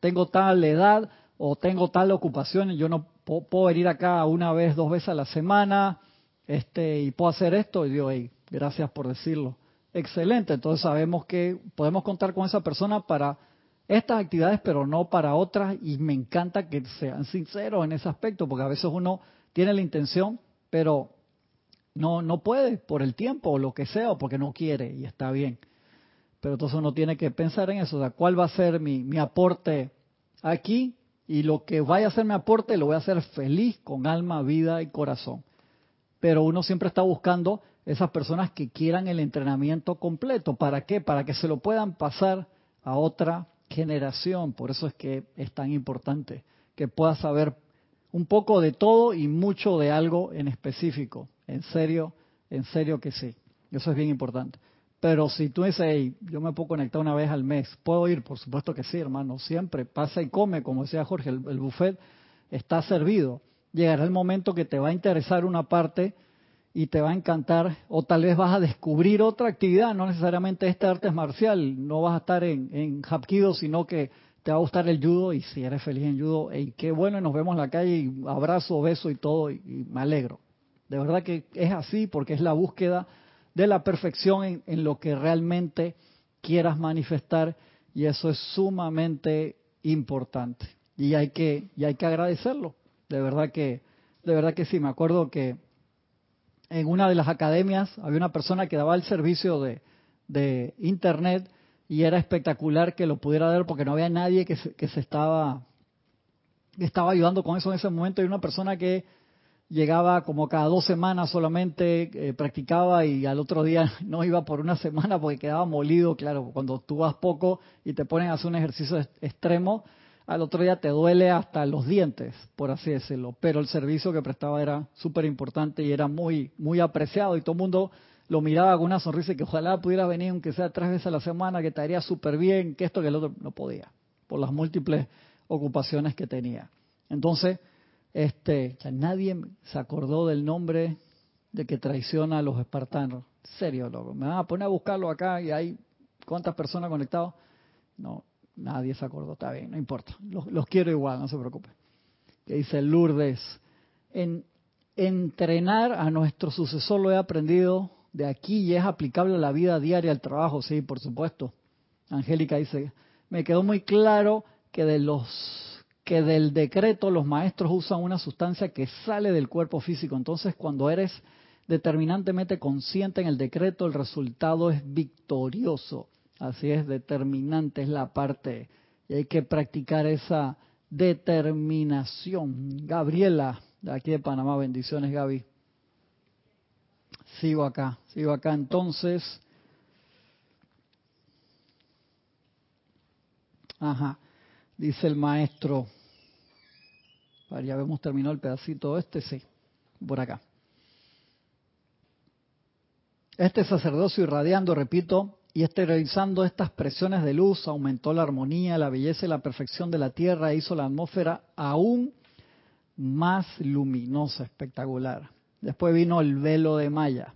tengo tal edad o tengo tal ocupación y yo no puedo venir acá una vez, dos veces a la semana este, y puedo hacer esto, y digo, hey, gracias por decirlo. Excelente, entonces sabemos que podemos contar con esa persona para estas actividades, pero no para otras, y me encanta que sean sinceros en ese aspecto, porque a veces uno tiene la intención, pero no, no puede por el tiempo o lo que sea, o porque no quiere, y está bien. Pero entonces uno tiene que pensar en eso, o sea, cuál va a ser mi, mi aporte aquí, y lo que vaya a ser mi aporte lo voy a hacer feliz, con alma, vida y corazón pero uno siempre está buscando esas personas que quieran el entrenamiento completo. ¿Para qué? Para que se lo puedan pasar a otra generación. Por eso es que es tan importante que puedas saber un poco de todo y mucho de algo en específico. En serio, en serio que sí. Eso es bien importante. Pero si tú dices, hey, yo me puedo conectar una vez al mes, ¿puedo ir? Por supuesto que sí, hermano. Siempre pasa y come, como decía Jorge, el, el buffet está servido llegará el momento que te va a interesar una parte y te va a encantar, o tal vez vas a descubrir otra actividad, no necesariamente este arte marcial, no vas a estar en, en Hapkido, sino que te va a gustar el judo y si eres feliz en judo, y qué bueno, y nos vemos en la calle y abrazo, beso y todo, y, me alegro. De verdad que es así porque es la búsqueda de la perfección en, en lo que realmente quieras manifestar y eso es sumamente importante y hay que, y hay que agradecerlo. De verdad que, de verdad que sí. Me acuerdo que en una de las academias había una persona que daba el servicio de, internet y era espectacular que lo pudiera ver porque no había nadie que se, que se estaba estaba ayudando con eso en ese momento. Y una persona que llegaba como cada dos semanas solamente, eh, practicaba y al otro día no iba por una semana porque quedaba molido, claro, cuando tú vas poco y te ponen a hacer un ejercicio extremo, al otro día te duele hasta los dientes, por así decirlo. Pero el servicio que prestaba era súper importante y era muy, muy apreciado y todo el mundo lo miraba con una sonrisa y que ojalá pudiera venir aunque sea tres veces a la semana, que te haría súper bien, que esto que el otro no podía, por las múltiples ocupaciones que tenía. Entonces, este, nadie se acordó del nombre de que traiciona a los espartanos. Serio, loco. Me van a poner a buscarlo acá y hay cuántas personas conectadas. No, Nadie se acordó, está bien, no importa. Los, quiero igual, no se preocupe. Que dice Lourdes, en entrenar a nuestro sucesor lo he aprendido de aquí y es aplicable a la vida diaria, al trabajo, sí, por supuesto. Angélica dice, me quedó muy claro que de los que del decreto los maestros usan una sustancia que sale del cuerpo físico. Entonces, cuando eres determinantemente consciente en el decreto, el resultado es victorioso. Así es, determinante es la parte y hay que practicar esa determinación. Gabriela, de aquí de Panamá, bendiciones Gaby. Sigo acá, sigo acá entonces. Ajá, dice el maestro. Ya habíamos terminado el pedacito este, sí, por acá. Este sacerdocio irradiando, repito, y esterilizando estas presiones de luz aumentó la armonía, la belleza y la perfección de la Tierra e hizo la atmósfera aún más luminosa, espectacular. Después vino el velo de Maya.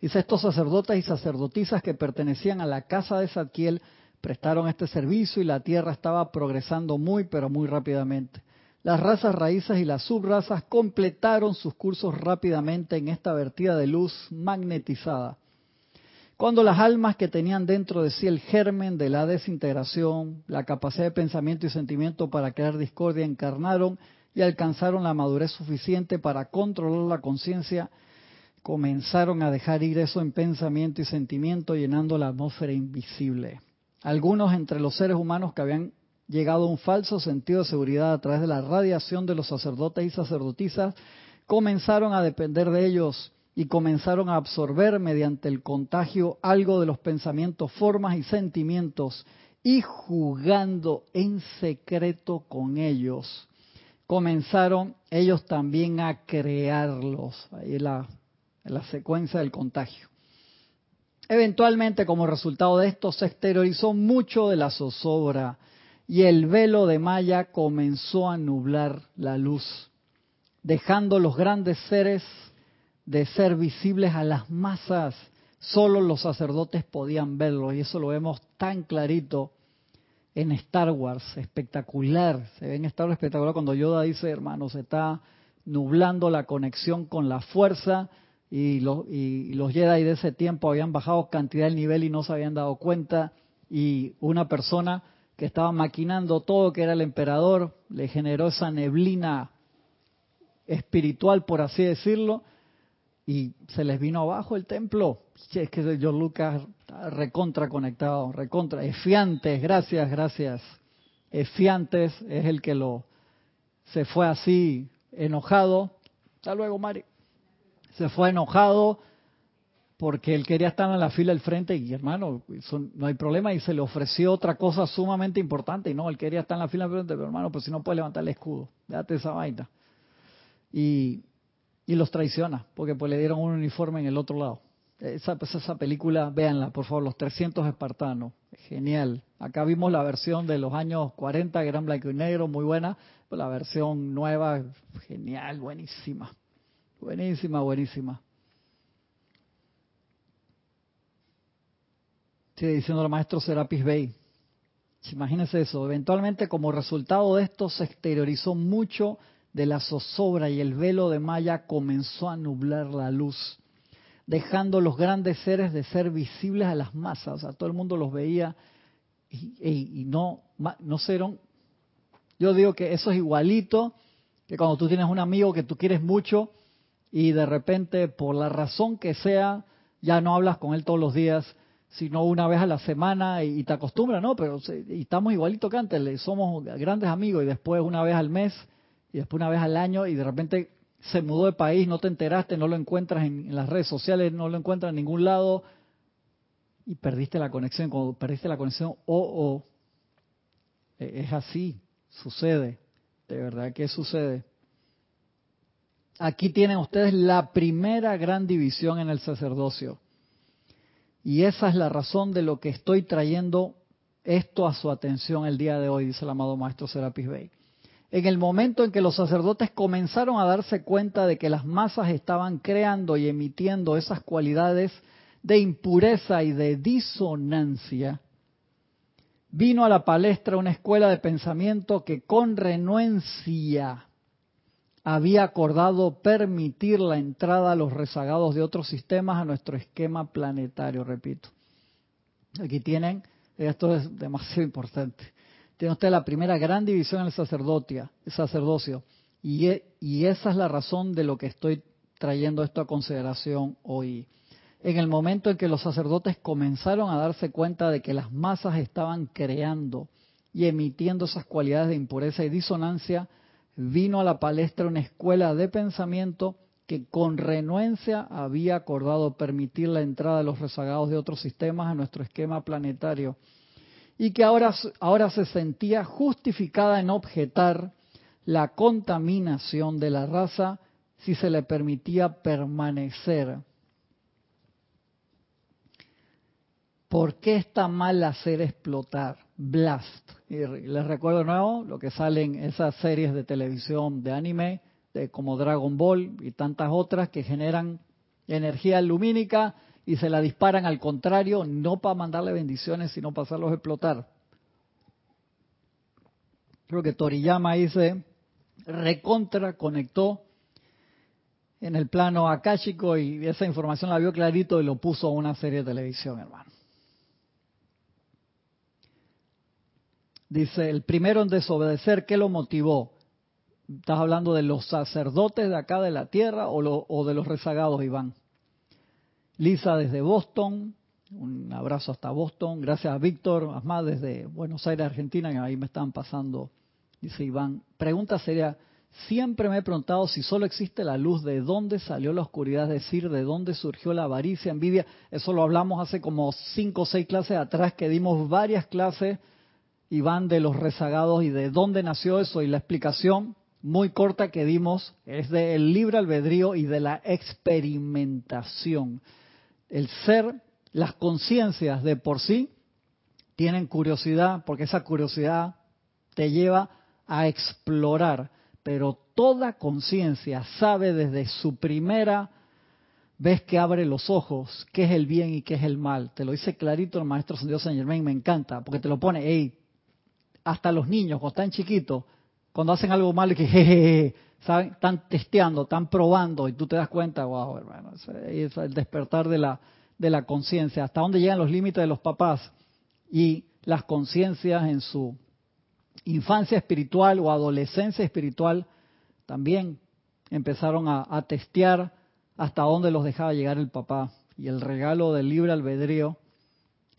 Dice, estos sacerdotes y sacerdotisas que pertenecían a la casa de Zadkiel prestaron este servicio y la Tierra estaba progresando muy, pero muy rápidamente. Las razas raíces y las subrazas completaron sus cursos rápidamente en esta vertida de luz magnetizada Cuando las almas que tenían dentro de sí el germen de la desintegración, la capacidad de pensamiento y sentimiento para crear discordia, encarnaron y alcanzaron la madurez suficiente para controlar la conciencia, comenzaron a dejar ir eso en pensamiento y sentimiento, llenando la atmósfera invisible. Algunos entre los seres humanos que habían llegado a un falso sentido de seguridad a través de la radiación de los sacerdotes y sacerdotisas, comenzaron a depender de ellos y comenzaron a absorber mediante el contagio algo de los pensamientos, formas y sentimientos y jugando en secreto con ellos, comenzaron ellos también a crearlos. Ahí la, la secuencia del contagio. Eventualmente, como resultado de esto, se exteriorizó mucho de la zozobra y el velo de Maya comenzó a nublar la luz, dejando los grandes seres de ser visibles a las masas. Solo los sacerdotes podían verlo y eso lo vemos tan clarito en Star Wars, espectacular. Se ve en Star Wars espectacular cuando Yoda dice, hermano, se está nublando la conexión con la fuerza y los, y los Jedi de ese tiempo habían bajado cantidad del nivel y no se habían dado cuenta y una persona que estaba maquinando todo, que era el emperador, le generó esa neblina espiritual, por así decirlo, y se les vino abajo el templo. Es que George Lucas recontra conectado, recontra. Efiantes, gracias, gracias. Efiantes es el que lo se fue así enojado. Hasta luego, Mari. Se fue enojado porque él quería estar en la fila del frente y hermano, no hay problema y se le ofreció otra cosa sumamente importante y no, él quería estar en la fila del frente, pero hermano, pues si no puede levantar el escudo, déjate esa vaina. Y y los traiciona, porque pues le dieron un uniforme en el otro lado. Esa, pues, esa película, véanla, por favor, Los 300 Espartanos, genial. Acá vimos la versión de los años 40, que eran blanco y negro, muy buena, la versión nueva, genial, buenísima, buenísima, buenísima. Sigue diciendo el maestro Serapis Bey. Imagínense eso, eventualmente como resultado de esto se exteriorizó mucho de la zozobra y el velo de Maya comenzó a nublar la luz, dejando los grandes seres de ser visibles a las masas. O sea, todo el mundo los veía y, no, no fueron. Yo digo que eso es igualito que cuando tú tienes un amigo que tú quieres mucho y de repente, por la razón que sea, ya no hablas con él todos los días, sino una vez a la semana y, te acostumbras, ¿no? Pero y estamos igualito que antes, somos grandes amigos y después una vez al mes y después una vez al año y de repente se mudó de país, no te enteraste, no lo encuentras en, las redes sociales, no lo encuentras en ningún lado y perdiste la conexión. Cuando perdiste la conexión, oh, oh, es así, sucede, de verdad que sucede. Aquí tienen ustedes la primera gran división en el sacerdocio. Y esa es la razón de lo que estoy trayendo esto a su atención el día de hoy, dice el amado Maestro Serapis Bey en el momento en que los sacerdotes comenzaron a darse cuenta de que las masas estaban creando y emitiendo esas cualidades de impureza y de disonancia, vino a la palestra una escuela de pensamiento que con renuencia había acordado permitir la entrada a los rezagados de otros sistemas a nuestro esquema planetario, repito. Aquí tienen, esto es demasiado importante usted la primera gran división en el sacerdocio. Y, e, y esa es la razón de lo que estoy trayendo esto a consideración hoy. En el momento en que los sacerdotes comenzaron a darse cuenta de que las masas estaban creando y emitiendo esas cualidades de impureza y disonancia, vino a la palestra una escuela de pensamiento que con renuencia había acordado permitir la entrada de los rezagados de otros sistemas a nuestro esquema planetario y que ahora, ahora se sentía justificada en objetar la contaminación de la raza si se le permitía permanecer. ¿Por qué está mal hacer explotar? Blast. Y les recuerdo de nuevo lo que salen esas series de televisión de anime, de, como Dragon Ball y tantas otras que generan energía lumínica y se la disparan al contrario, no para mandarle bendiciones, sino para hacerlos explotar. Creo que Toriyama dice, recontra conectó en el plano akáshico y esa información la vio clarito y lo puso a una serie de televisión, hermano. Dice, el primero en desobedecer, ¿qué lo motivó? ¿Estás hablando de los sacerdotes de acá de la tierra o, o de los rezagados, Iván? Lisa desde Boston, un abrazo hasta Boston. Gracias a Víctor Asmad desde Buenos Aires, Argentina, que ahí me están pasando, dice Iván. Pregunta sería, siempre me he preguntado si solo existe la luz, de dónde salió la oscuridad, es decir, de dónde surgió la avaricia, envidia. Eso lo hablamos hace como cinco o seis clases atrás, que dimos varias clases, Iván, de los rezagados y de dónde nació eso. Y la explicación muy corta que dimos es del libre albedrío y de la experimentación. El ser las conciencias de por sí tienen curiosidad, porque esa curiosidad te lleva a explorar, pero toda conciencia sabe desde su primera vez que abre los ojos qué es el bien y qué es el mal. Te lo dice clarito el maestro San Dios Saint Germain, me encanta, porque te lo pone, hey, hasta los niños, cuando están chiquitos, cuando hacen algo malo que jejeje, están testeando, están probando y tú te das cuenta, wow, hermano, es el despertar de la de la conciencia, hasta dónde llegan los límites de los papás y las conciencias en su infancia espiritual o adolescencia espiritual también empezaron a, a, testear hasta dónde los dejaba llegar el papá. Y el regalo del libre albedrío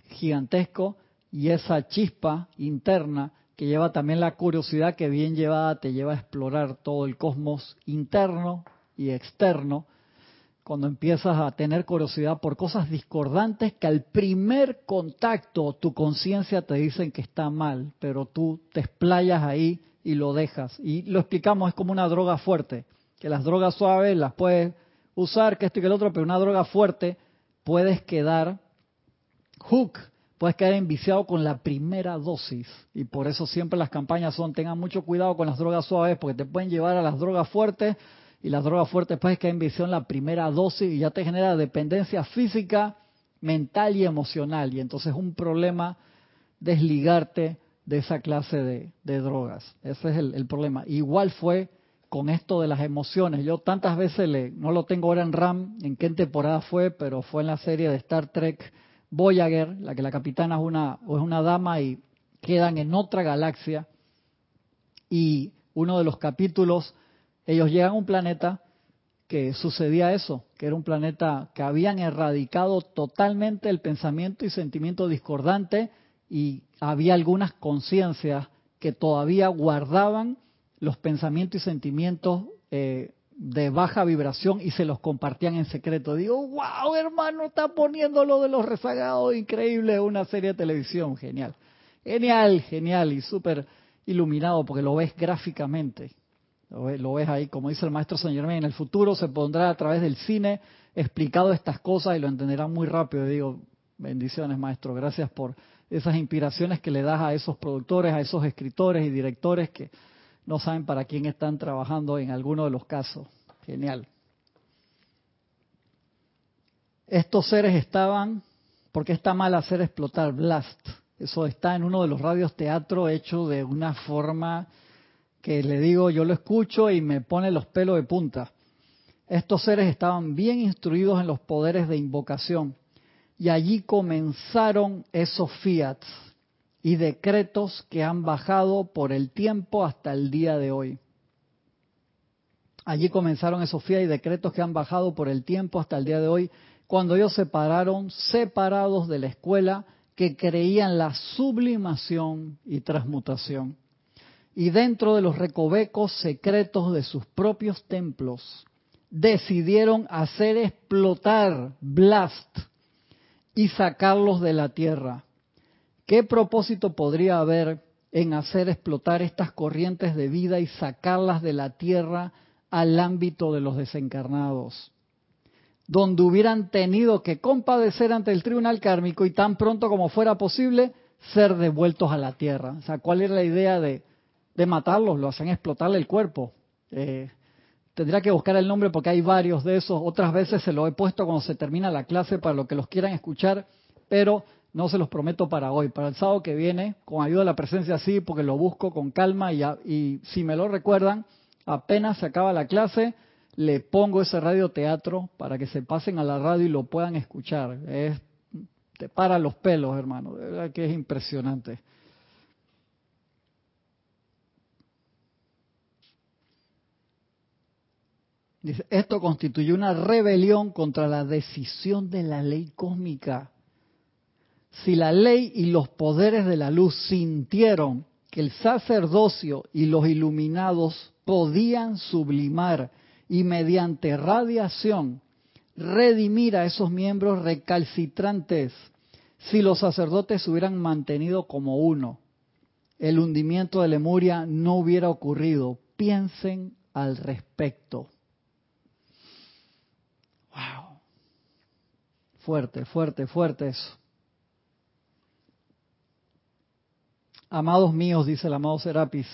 gigantesco y esa chispa interna que lleva también la curiosidad que bien llevada te lleva a explorar todo el cosmos interno y externo cuando empiezas a tener curiosidad por cosas discordantes que al primer contacto tu conciencia te dicen que está mal, pero tú te explayas ahí y lo dejas. Y lo explicamos, es como una droga fuerte, que las drogas suaves las puedes usar, que esto y que el otro, pero una droga fuerte puedes quedar hook, puedes quedar enviciado con la primera dosis. Y por eso siempre las campañas son, tengan mucho cuidado con las drogas suaves, porque te pueden llevar a las drogas fuertes y la droga fuerte después que en visión la primera dosis y ya te genera dependencia física, mental y emocional. Y entonces es un problema desligarte de esa clase de, drogas. Ese es el, problema. Igual fue con esto de las emociones. Yo tantas veces le, no lo tengo ahora en RAM, en qué temporada fue, pero fue en la serie de Star Trek Voyager, la que la capitana es una, es una dama y quedan en otra galaxia. Y uno de los capítulos ellos llegan a un planeta que sucedía eso, que era un planeta que habían erradicado totalmente el pensamiento y sentimiento discordante y había algunas conciencias que todavía guardaban los pensamientos y sentimientos eh, de baja vibración y se los compartían en secreto. Digo, wow, hermano, está poniendo lo de los rezagados, increíble, una serie de televisión, genial. Genial, genial y súper iluminado porque lo ves gráficamente. Lo ves ahí, como dice el maestro Saint Germain, en el futuro se pondrá a través del cine explicado estas cosas y lo entenderán muy rápido. digo, bendiciones maestro, gracias por esas inspiraciones que le das a esos productores, a esos escritores y directores que no saben para quién están trabajando en alguno de los casos. Genial. Estos seres estaban, porque está mal hacer explotar Blast. Eso está en uno de los radios teatro hecho de una forma que le digo, yo lo escucho y me pone los pelos de punta. Estos seres estaban bien instruidos en los poderes de invocación y allí comenzaron esos fiats y decretos que han bajado por el tiempo hasta el día de hoy. Allí comenzaron esos fiat y decretos que han bajado por el tiempo hasta el día de hoy, cuando ellos se pararon separados de la escuela que creían la sublimación y transmutación y dentro de los recovecos secretos de sus propios templos decidieron hacer explotar Blast y sacarlos de la tierra. ¿Qué propósito podría haber en hacer explotar estas corrientes de vida y sacarlas de la tierra al ámbito de los desencarnados? Donde hubieran tenido que compadecer ante el tribunal kármico y tan pronto como fuera posible ser devueltos a la tierra. O sea, ¿cuál era la idea de matarlos, lo hacen explotarle el cuerpo. Eh, tendría que buscar el nombre porque hay varios de esos. Otras veces se lo he puesto cuando se termina la clase para los que los quieran escuchar, pero no se los prometo para hoy. Para el sábado que viene, con ayuda de la presencia sí, porque lo busco con calma y, si me lo recuerdan, apenas se acaba la clase, le pongo ese radioteatro para que se pasen a la radio y lo puedan escuchar. Es, te para los pelos, hermano. De verdad que es impresionante. Dice, esto constituye una rebelión contra la decisión de la ley cósmica. Si la ley y los poderes de la luz sintieron que el sacerdocio y los iluminados podían sublimar y mediante radiación redimir a esos miembros recalcitrantes si los sacerdotes se hubieran mantenido como uno. El hundimiento de Lemuria no hubiera ocurrido. Piensen al respecto. Wow. Fuerte, fuerte, fuerte eso. Amados míos, dice el amado Serapis,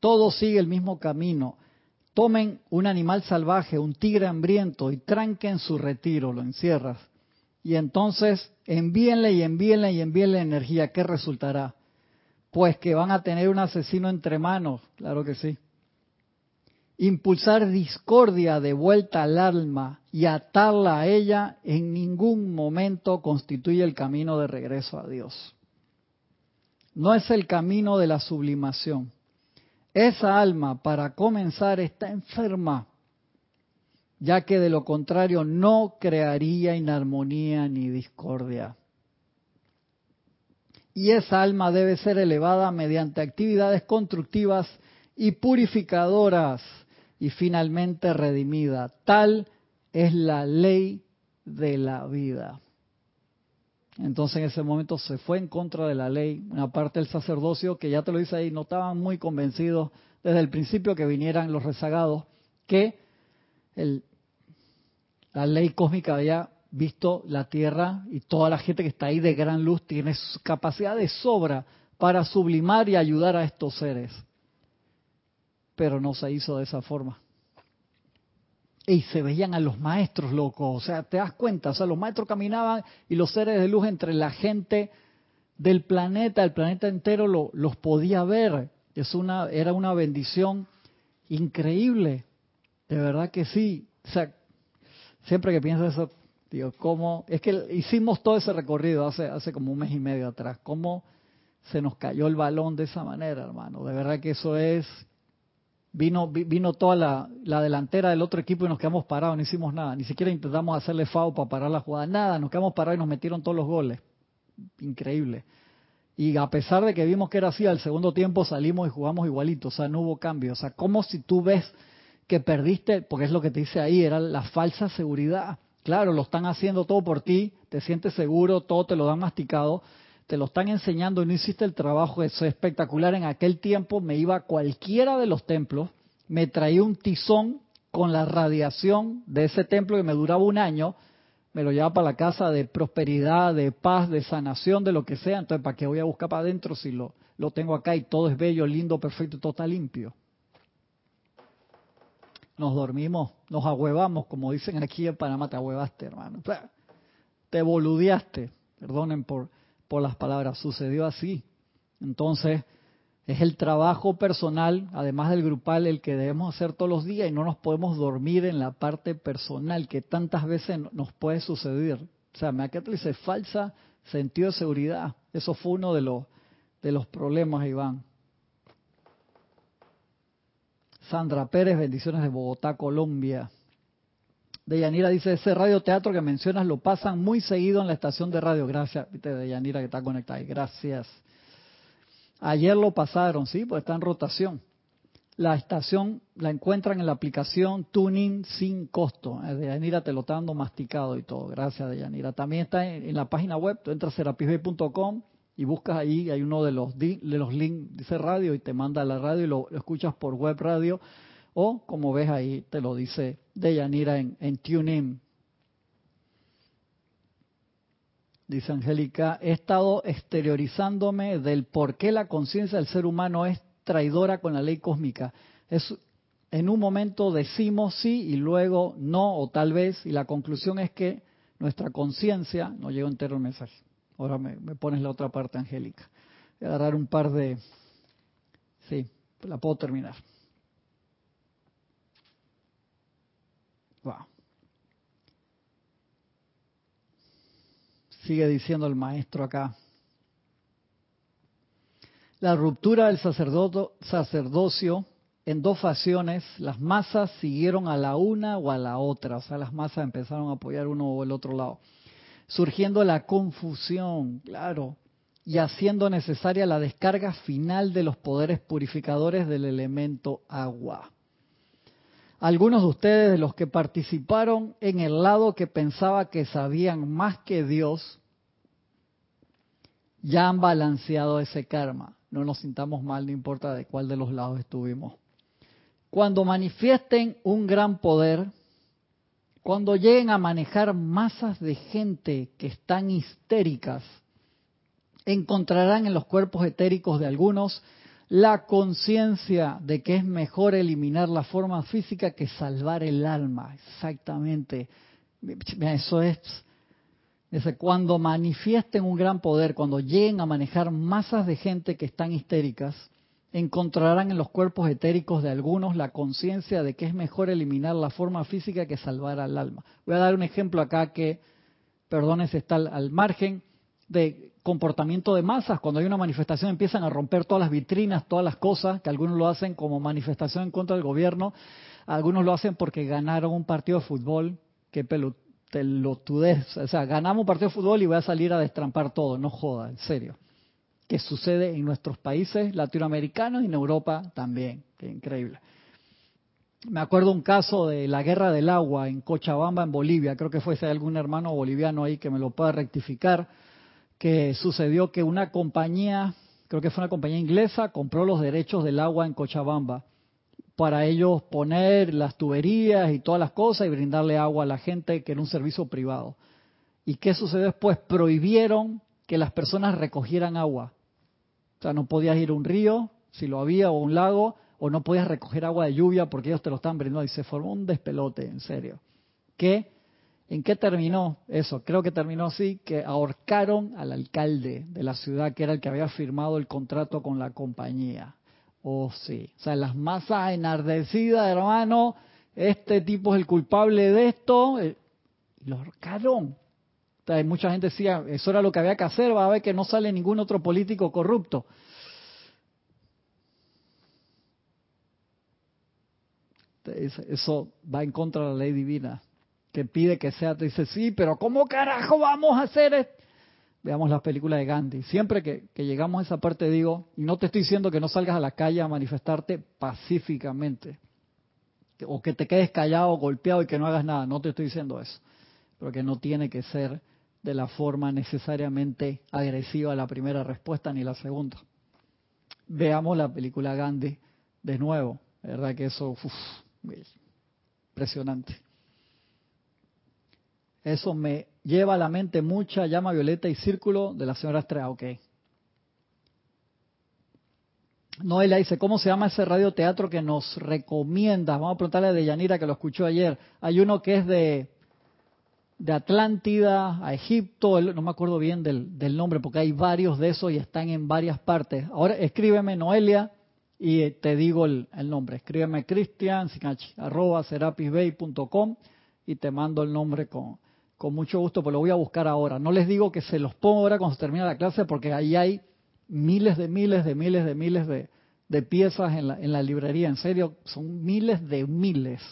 todo sigue el mismo camino. Tomen un animal salvaje, un tigre hambriento, y tranquen su retiro, lo encierras. Y entonces envíenle y envíenle y envíenle energía. ¿Qué resultará? Pues que van a tener un asesino entre manos, claro que sí. Impulsar discordia de vuelta al alma y atarla a ella en ningún momento constituye el camino de regreso a Dios. No es el camino de la sublimación. Esa alma, para comenzar, está enferma, ya que de lo contrario no crearía inarmonía ni discordia. Y esa alma debe ser elevada mediante actividades constructivas y purificadoras y finalmente redimida. Tal es la ley de la vida. Entonces en ese momento se fue en contra de la ley, una parte del sacerdocio, que ya te lo dice ahí, no estaban muy convencidos desde el principio que vinieran los rezagados, que la ley cósmica había visto la Tierra y toda la gente que está ahí de gran luz tiene capacidad de sobra para sublimar y ayudar a estos seres. Pero no se hizo de esa forma y se veían a los maestros locos, o sea, te das cuenta, o sea, los maestros caminaban y los seres de luz entre la gente del planeta, el planeta entero lo, los podía ver. Es una, era una bendición increíble, de verdad que sí. O sea, siempre que pienso eso, digo, cómo, es que hicimos todo ese recorrido hace, hace como un mes y medio atrás, cómo se nos cayó el balón de esa manera, hermano. De verdad que eso es vino, vino toda la, delantera del otro equipo y nos quedamos parados, no hicimos nada, ni siquiera intentamos hacerle FAO para parar la jugada, nada, nos quedamos parados y nos metieron todos los goles. Increíble. Y a pesar de que vimos que era así, al segundo tiempo salimos y jugamos igualito, o sea, no hubo cambio. O sea, como si tú ves que perdiste, porque es lo que te dice ahí, era la falsa seguridad. Claro, lo están haciendo todo por ti, te sientes seguro, todo te lo dan masticado, te lo están enseñando y no hiciste el trabajo, eso es espectacular. En aquel tiempo me iba a cualquiera de los templos, me traía un tizón con la radiación de ese templo que me duraba un año, me lo llevaba para la casa de prosperidad, de paz, de sanación, de lo que sea. Entonces, ¿para qué voy a buscar para adentro si lo, tengo acá y todo es bello, lindo, perfecto todo está limpio? Nos dormimos, nos ahuevamos, como dicen aquí en Panamá, te ahuevaste, hermano. Te boludeaste, perdonen por, las palabras, sucedió así. Entonces, es el trabajo personal, además del grupal, el que debemos hacer todos los días y no nos podemos dormir en la parte personal que tantas veces nos puede suceder. O sea, me dice falsa sentido de seguridad. Eso fue uno de los, de los problemas, Iván. Sandra Pérez, bendiciones de Bogotá, Colombia. Deyanira dice, ese radioteatro que mencionas lo pasan muy seguido en la estación de radio. Gracias, viste, Deyanira que está conectada. Gracias. Ayer lo pasaron, sí, pues está en rotación. La estación la encuentran en la aplicación Tuning sin costo. Eh, Deyanira te lo está dando masticado y todo. Gracias, Deyanira. También está en, la página web. Tú entras a y buscas ahí, hay uno de los, de los links, dice radio, y te manda a la radio y lo escuchas por web radio o como ves ahí te lo dice Deyanira en, en TuneIn. Dice Angélica, he estado exteriorizándome del por qué la conciencia del ser humano es traidora con la ley cósmica. Es, en un momento decimos sí y luego no o tal vez y la conclusión es que nuestra conciencia, no llegó entero el mensaje, ahora me, me pones la otra parte Angélica, voy a agarrar un par de, sí, la puedo terminar. Sigue diciendo el maestro acá. La ruptura del sacerdocio en dos facciones, las masas siguieron a la una o a la otra, o sea, las masas empezaron a apoyar uno o el otro lado, surgiendo la confusión, claro, y haciendo necesaria la descarga final de los poderes purificadores del elemento agua. Algunos de ustedes, de los que participaron en el lado que pensaba que sabían más que Dios, ya han balanceado ese karma. No nos sintamos mal, no importa de cuál de los lados estuvimos. Cuando manifiesten un gran poder, cuando lleguen a manejar masas de gente que están histéricas, encontrarán en los cuerpos etéricos de algunos la conciencia de que es mejor eliminar la forma física que salvar el alma. Exactamente. Eso es. cuando manifiesten un gran poder, cuando lleguen a manejar masas de gente que están histéricas, encontrarán en los cuerpos etéricos de algunos la conciencia de que es mejor eliminar la forma física que salvar al alma. Voy a dar un ejemplo acá que, perdones, está al margen de comportamiento de masas. Cuando hay una manifestación empiezan a romper todas las vitrinas, todas las cosas, que algunos lo hacen como manifestación en contra del gobierno, algunos lo hacen porque ganaron un partido de fútbol, que pelotudez, o sea, ganamos un partido de fútbol y voy a salir a destrampar todo, no joda, en serio. Que sucede en nuestros países latinoamericanos y en Europa también, que increíble. Me acuerdo un caso de la guerra del agua en Cochabamba, en Bolivia, creo que fue si hay algún hermano boliviano ahí que me lo pueda rectificar que sucedió que una compañía, creo que fue una compañía inglesa, compró los derechos del agua en Cochabamba para ellos poner las tuberías y todas las cosas y brindarle agua a la gente que era un servicio privado. ¿Y qué sucedió después? Prohibieron que las personas recogieran agua. O sea, no podías ir a un río, si lo había, o un lago, o no podías recoger agua de lluvia porque ellos te lo estaban brindando y se formó un despelote, en serio. Que ¿En qué terminó eso? Creo que terminó así, que ahorcaron al alcalde de la ciudad, que era el que había firmado el contrato con la compañía. Oh, sí. O sea, las masas enardecidas, hermano, este tipo es el culpable de esto, eh, lo ahorcaron. O sea, mucha gente decía, eso era lo que había que hacer, va a ver que no sale ningún otro político corrupto. Eso va en contra de la ley divina que pide que sea, te dice, sí, pero ¿cómo carajo vamos a hacer esto? Veamos las películas de Gandhi. Siempre que, llegamos a esa parte digo, y no te estoy diciendo que no salgas a la calle a manifestarte pacíficamente, o que te quedes callado, golpeado y que no hagas nada, no te estoy diciendo eso, pero que no tiene que ser de la forma necesariamente agresiva la primera respuesta ni la segunda. Veamos la película Gandhi de nuevo, verdad que eso, uf, impresionante. Eso me lleva a la mente mucha llama violeta y círculo de la señora Estrella. Ok. Noelia dice, ¿cómo se llama ese radioteatro que nos recomienda? Vamos a preguntarle a Deyanira que lo escuchó ayer. Hay uno que es de, de Atlántida a Egipto, no me acuerdo bien del, del, nombre porque hay varios de esos y están en varias partes. Ahora escríbeme Noelia y te digo el, el nombre. Escríbeme cristian, arroba serapisbay.com y te mando el nombre con, con mucho gusto, pues lo voy a buscar ahora. No les digo que se los pongo ahora cuando se termina la clase, porque ahí hay miles de miles de miles de miles de, de piezas en la, en la librería. En serio, son miles de miles.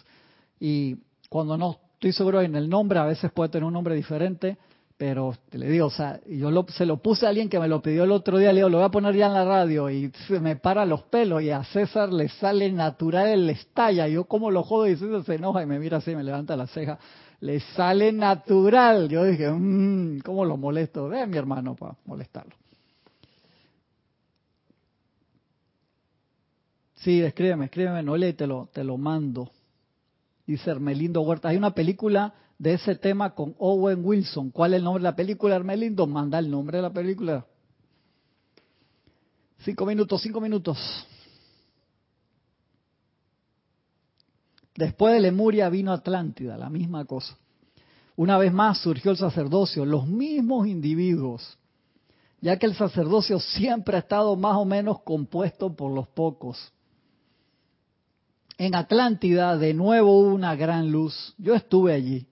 Y cuando no estoy seguro en el nombre, a veces puede tener un nombre diferente, pero le digo, o sea, yo se lo puse a alguien que me lo pidió el otro día, le digo, lo voy a poner ya en la radio y se me para los pelos y a César le sale natural, le estalla. Yo como lo jodo y César se enoja y me mira así, me levanta la ceja le sale natural. Yo dije, mmm, ¿cómo lo molesto? Ve a mi hermano para molestarlo. Sí, escríbeme, escríbeme, no le te lo, te lo mando. Dice Hermelindo Huerta. Hay una película de ese tema con Owen Wilson. ¿Cuál es el nombre de la película, Hermelindo? Manda el nombre de la película. Cinco minutos, cinco minutos. Después de Lemuria vino Atlántida, la misma cosa. Una vez más surgió el sacerdocio, los mismos individuos, ya que el sacerdocio siempre ha estado más o menos compuesto por los pocos. En Atlántida de nuevo hubo una gran luz. Yo estuve allí.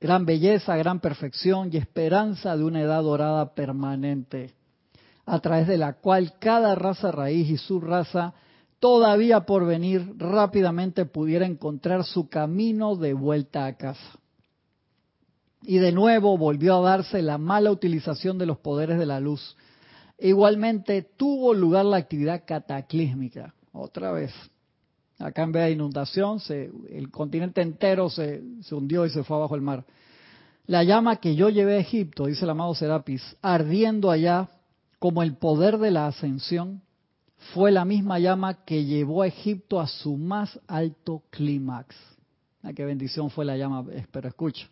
Gran belleza, gran perfección y esperanza de una edad dorada permanente, a través de la cual cada raza raíz y su raza todavía por venir rápidamente pudiera encontrar su camino de vuelta a casa. Y de nuevo volvió a darse la mala utilización de los poderes de la luz. Igualmente tuvo lugar la actividad cataclísmica, otra vez. Acá en vez de inundación, el continente entero se, se hundió y se fue abajo el mar. La llama que yo llevé a Egipto, dice el amado Serapis, ardiendo allá como el poder de la ascensión, fue la misma llama que llevó a Egipto a su más alto clímax. Ah, qué bendición fue la llama, pero escucha.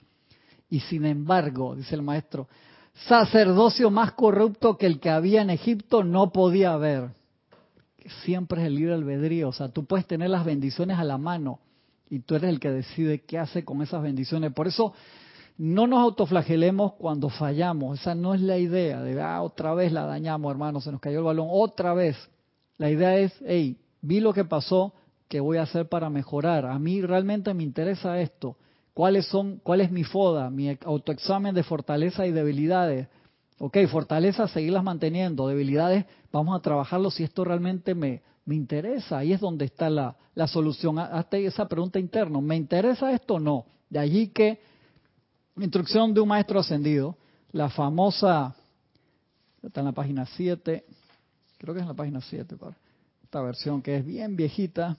Y sin embargo, dice el maestro, sacerdocio más corrupto que el que había en Egipto no podía haber. Siempre es el libre albedrío, o sea, tú puedes tener las bendiciones a la mano y tú eres el que decide qué hace con esas bendiciones. Por eso no nos autoflagelemos cuando fallamos, esa no es la idea de, ah, otra vez la dañamos, hermano, se nos cayó el balón, otra vez. La idea es, hey, vi lo que pasó, ¿qué voy a hacer para mejorar? A mí realmente me interesa esto. ¿Cuáles son, cuál es mi FODA, mi autoexamen de fortaleza y debilidades? Ok, fortaleza, seguirlas manteniendo. Debilidades, vamos a trabajarlo si esto realmente me, me interesa. Ahí es donde está la, la solución. Hasta esa pregunta interna. ¿Me interesa esto o no? De allí que, instrucción de un maestro ascendido, la famosa, está en la página 7, creo que es en la página 7, esta versión que es bien viejita.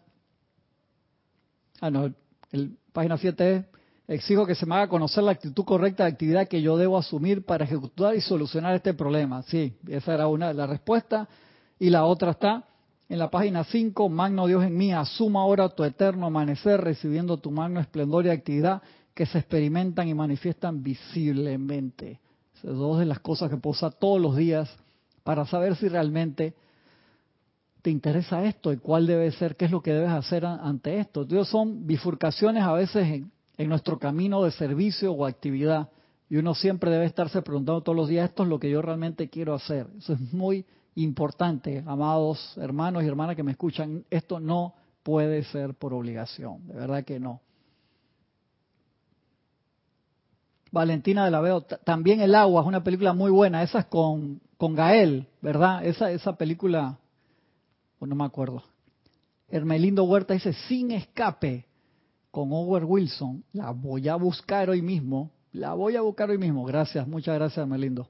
Ah, no, el, página 7 es, exijo que se me haga conocer la actitud correcta de actividad que yo debo asumir para ejecutar y solucionar este problema. Sí, esa era una de las respuestas. Y la otra está en la página 5, Magno Dios en mí, asuma ahora tu eterno amanecer, recibiendo tu magno esplendor y actividad que se experimentan y manifiestan visiblemente. Esas dos de las cosas que posa todos los días para saber si realmente te interesa esto y cuál debe ser, qué es lo que debes hacer ante esto. Entonces son bifurcaciones a veces en, en nuestro camino de servicio o actividad y uno siempre debe estarse preguntando todos los días, esto es lo que yo realmente quiero hacer. Eso es muy importante, amados hermanos y hermanas que me escuchan, esto no puede ser por obligación, de verdad que no. Valentina de la Veo, también El Agua es una película muy buena, esa es con con Gael, ¿verdad? Esa, esa película, pues no me acuerdo. Hermelindo Huerta dice, sin escape, con Owen Wilson. La voy a buscar hoy mismo. La voy a buscar hoy mismo. Gracias, muchas gracias, Hermelindo.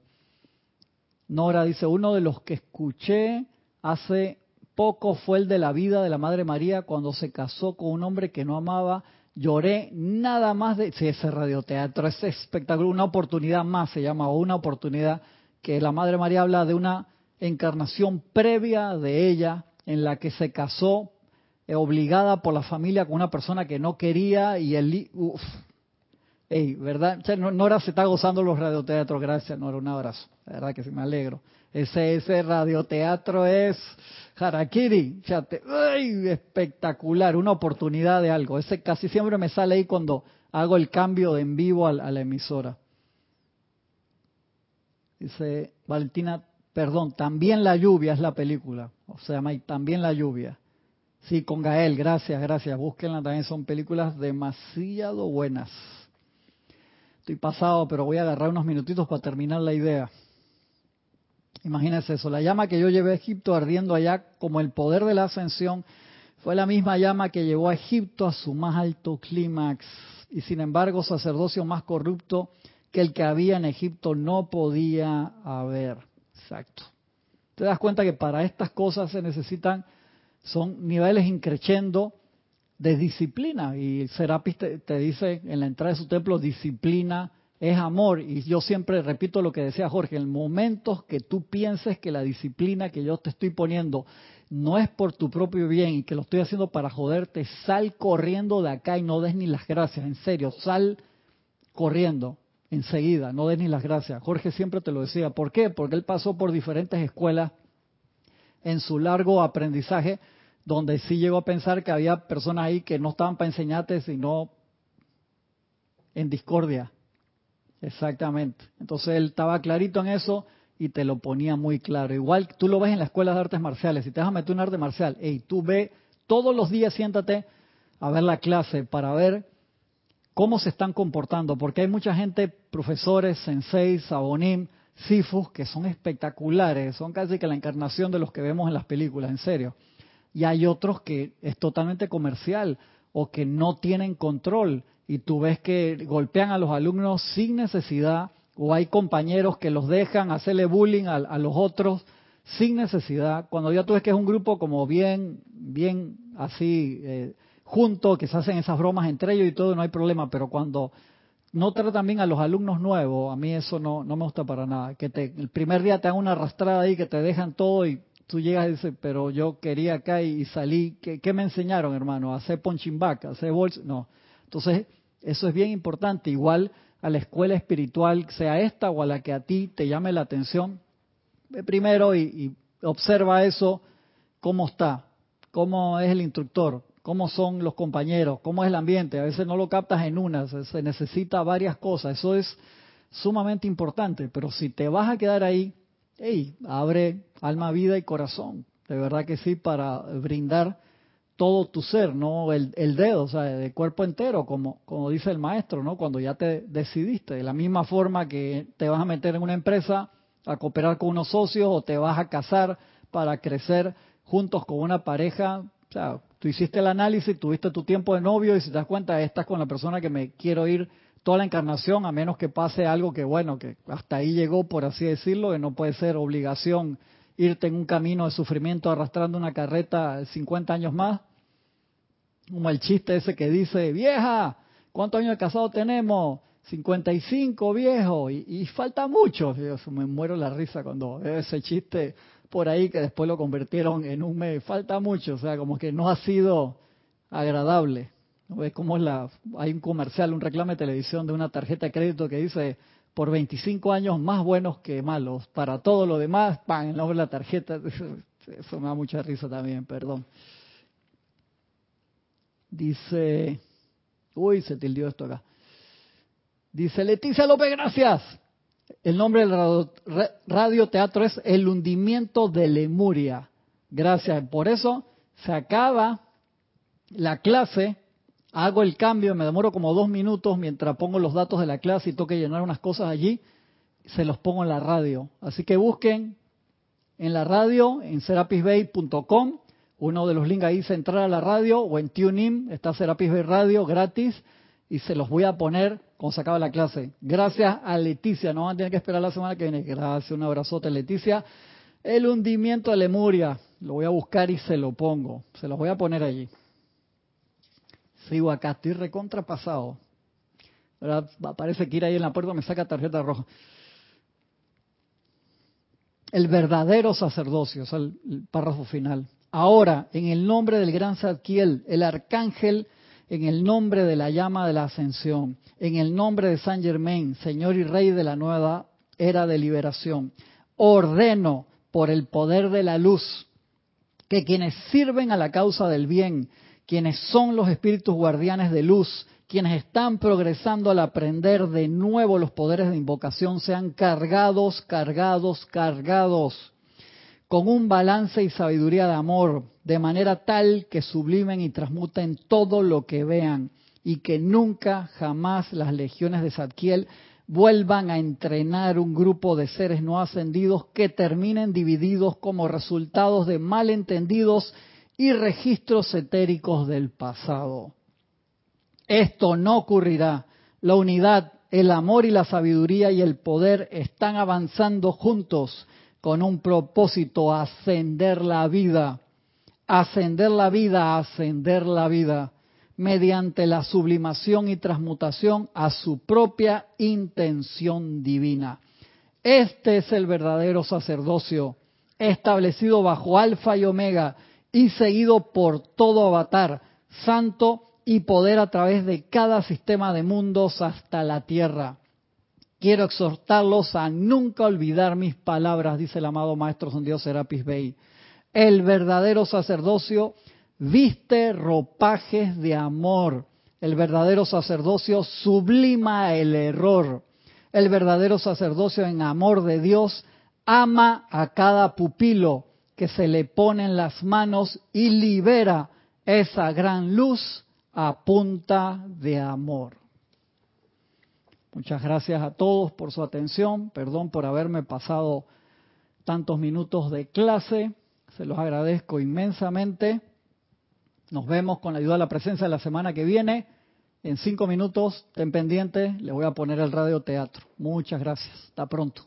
Nora dice, uno de los que escuché hace poco fue el de la vida de la Madre María cuando se casó con un hombre que no amaba. Lloré nada más de... Sí, ese radioteatro, ese espectáculo, una oportunidad más se llama, o una oportunidad que la Madre María habla de una encarnación previa de ella en la que se casó eh, obligada por la familia con una persona que no quería y el... Uf, Ey, ¿verdad? Nora se está gozando los radioteatros, gracias Nora, un abrazo. La verdad que sí, me alegro. Ese, ese radioteatro es Harakiri, ¡ay! espectacular, una oportunidad de algo. Ese casi siempre me sale ahí cuando hago el cambio de en vivo a la emisora. Dice Valentina, perdón, también la lluvia es la película. O sea, también la lluvia. Sí, con Gael, gracias, gracias. Búsquenla también, son películas demasiado buenas. Estoy pasado, pero voy a agarrar unos minutitos para terminar la idea. Imagínense eso, la llama que yo llevé a Egipto ardiendo allá como el poder de la ascensión fue la misma llama que llevó a Egipto a su más alto clímax. Y sin embargo, sacerdocio más corrupto que el que había en Egipto no podía haber. Exacto. Te das cuenta que para estas cosas se necesitan, son niveles increchendo de disciplina. Y Serapis te, te, dice en la entrada de su templo, disciplina es amor. Y yo siempre repito lo que decía Jorge, en momentos que tú pienses que la disciplina que yo te estoy poniendo no es por tu propio bien y que lo estoy haciendo para joderte, sal corriendo de acá y no des ni las gracias, en serio, sal corriendo enseguida, no des ni las gracias. Jorge siempre te lo decía. ¿Por qué? Porque él pasó por diferentes escuelas en su largo aprendizaje, donde sí llegó a pensar que había personas ahí que no estaban para enseñarte, sino en discordia. Exactamente. Entonces él estaba clarito en eso y te lo ponía muy claro. Igual tú lo ves en la escuela de artes marciales. Si te vas a meter un arte marcial, hey, tú ve todos los días siéntate a ver la clase para ver cómo se están comportando, porque hay mucha gente, profesores, senseis, sabonim, sifus, que son espectaculares, son casi que la encarnación de los que vemos en las películas, en serio. Y hay otros que es totalmente comercial o que no tienen control y tú ves que golpean a los alumnos sin necesidad o hay compañeros que los dejan hacerle bullying a, los otros sin necesidad. Cuando ya tú ves que es un grupo como bien, bien así eh, junto, que se hacen esas bromas entre ellos y todo, no hay problema, pero cuando no tratan bien a los alumnos nuevos, a mí eso no, no me gusta para nada. Que te, el primer día te hagan una arrastrada ahí, que te dejan todo y tú llegas y dices, pero yo quería acá y, salí. ¿Qué, me enseñaron, hermano? ¿A hacer punching back? ¿A hacer bolsa? No. Entonces, eso es bien importante. Igual a la escuela espiritual, sea esta o a la que a ti te llame la atención, ve primero y, y observa eso, cómo está, cómo es el instructor, cómo son los compañeros, cómo es el ambiente. A veces no lo captas en una, se necesita varias cosas. Eso es sumamente importante. Pero si te vas a quedar ahí, hey, abre alma, vida y corazón. De verdad que sí, para brindar todo tu ser, no el, dedo, o sea, de cuerpo entero, como, como dice el maestro, ¿no? Cuando ya te decidiste, de la misma forma que te vas a meter en una empresa a cooperar con unos socios o te vas a casar para crecer juntos con una pareja, o sea, tú hiciste el análisis, tuviste tu tiempo de novio y si te das cuenta, estás con la persona que me quiero ir toda la encarnación, a menos que pase algo que, bueno, que hasta ahí llegó, por así decirlo, que no puede ser obligación irte en un camino de sufrimiento arrastrando una carreta 50 años más. Como el chiste ese que dice, vieja, ¿cuántos años de casado tenemos? 55, viejo, y, y falta mucho. Yo me muero la risa cuando veo ese chiste por ahí que después lo convirtieron en un mes. Falta mucho, o sea, como que no ha sido agradable. ¿Ves cómo es la, hay un comercial, un reclamo de televisión de una tarjeta de crédito que dice por 25 años más buenos que malos. Para todo lo demás, pan, el nombre de la tarjeta. Eso me da mucha risa también, perdón. Dice, uy, se tildió esto acá. Dice Leticia López, gracias. El nombre del radio, teatro es El hundimiento de Lemuria. Gracias. Por eso se acaba la clase hago el cambio, me demoro como dos minutos mientras pongo los datos de la clase y toque llenar unas cosas allí, se los pongo en la radio. Así que busquen en la radio, en serapisbay.com, uno de los links ahí dice entrar a la radio o en TuneIn, está Serapis Bay Radio gratis y se los voy a poner cuando se acaba la clase. Gracias a Leticia, no van a tener que esperar la semana que viene. Gracias, un abrazote Leticia. El hundimiento de Lemuria, lo voy a buscar y se lo pongo, se los voy a poner allí. Sigo acá, estoy recontrapasado. Parece que ir ahí en la puerta me saca tarjeta roja. El verdadero sacerdocio, es el, párrafo final. Ahora, en el nombre del gran Zadkiel, el arcángel, en el nombre de la llama de la ascensión, en el nombre de San Germain, Señor y Rey de la nueva era de liberación, ordeno por el poder de la luz que quienes sirven a la causa del bien, quienes son los espíritus guardianes de luz, quienes están progresando al aprender de nuevo los poderes de invocación, sean cargados, cargados, cargados con un balance y sabiduría de amor, de manera tal que sublimen y transmuten todo lo que vean y que nunca, jamás las legiones de Zadkiel vuelvan a entrenar un grupo de seres no ascendidos que terminen divididos como resultados de malentendidos y registros etéricos del pasado. Esto no ocurrirá. La unidad, el amor y la sabiduría y el poder están avanzando juntos con un propósito, ascender la vida, ascender la vida, ascender la vida, mediante la sublimación y transmutación a su propia intención divina. Este es el verdadero sacerdocio, establecido bajo alfa y omega, y seguido por todo avatar, santo y poder a través de cada sistema de mundos hasta la tierra. Quiero exhortarlos a nunca olvidar mis palabras, dice el amado Maestro San Dios Serapis Bey. El verdadero sacerdocio viste ropajes de amor. El verdadero sacerdocio sublima el error. El verdadero sacerdocio en amor de Dios ama a cada pupilo que se le pone en las manos y libera esa gran luz a punta de amor. Muchas gracias a todos por su atención. Perdón por haberme pasado tantos minutos de clase. Se los agradezco inmensamente. Nos vemos con la ayuda de la presencia la semana que viene. En cinco minutos, ten pendiente, le voy a poner el radioteatro. Muchas gracias. Hasta pronto.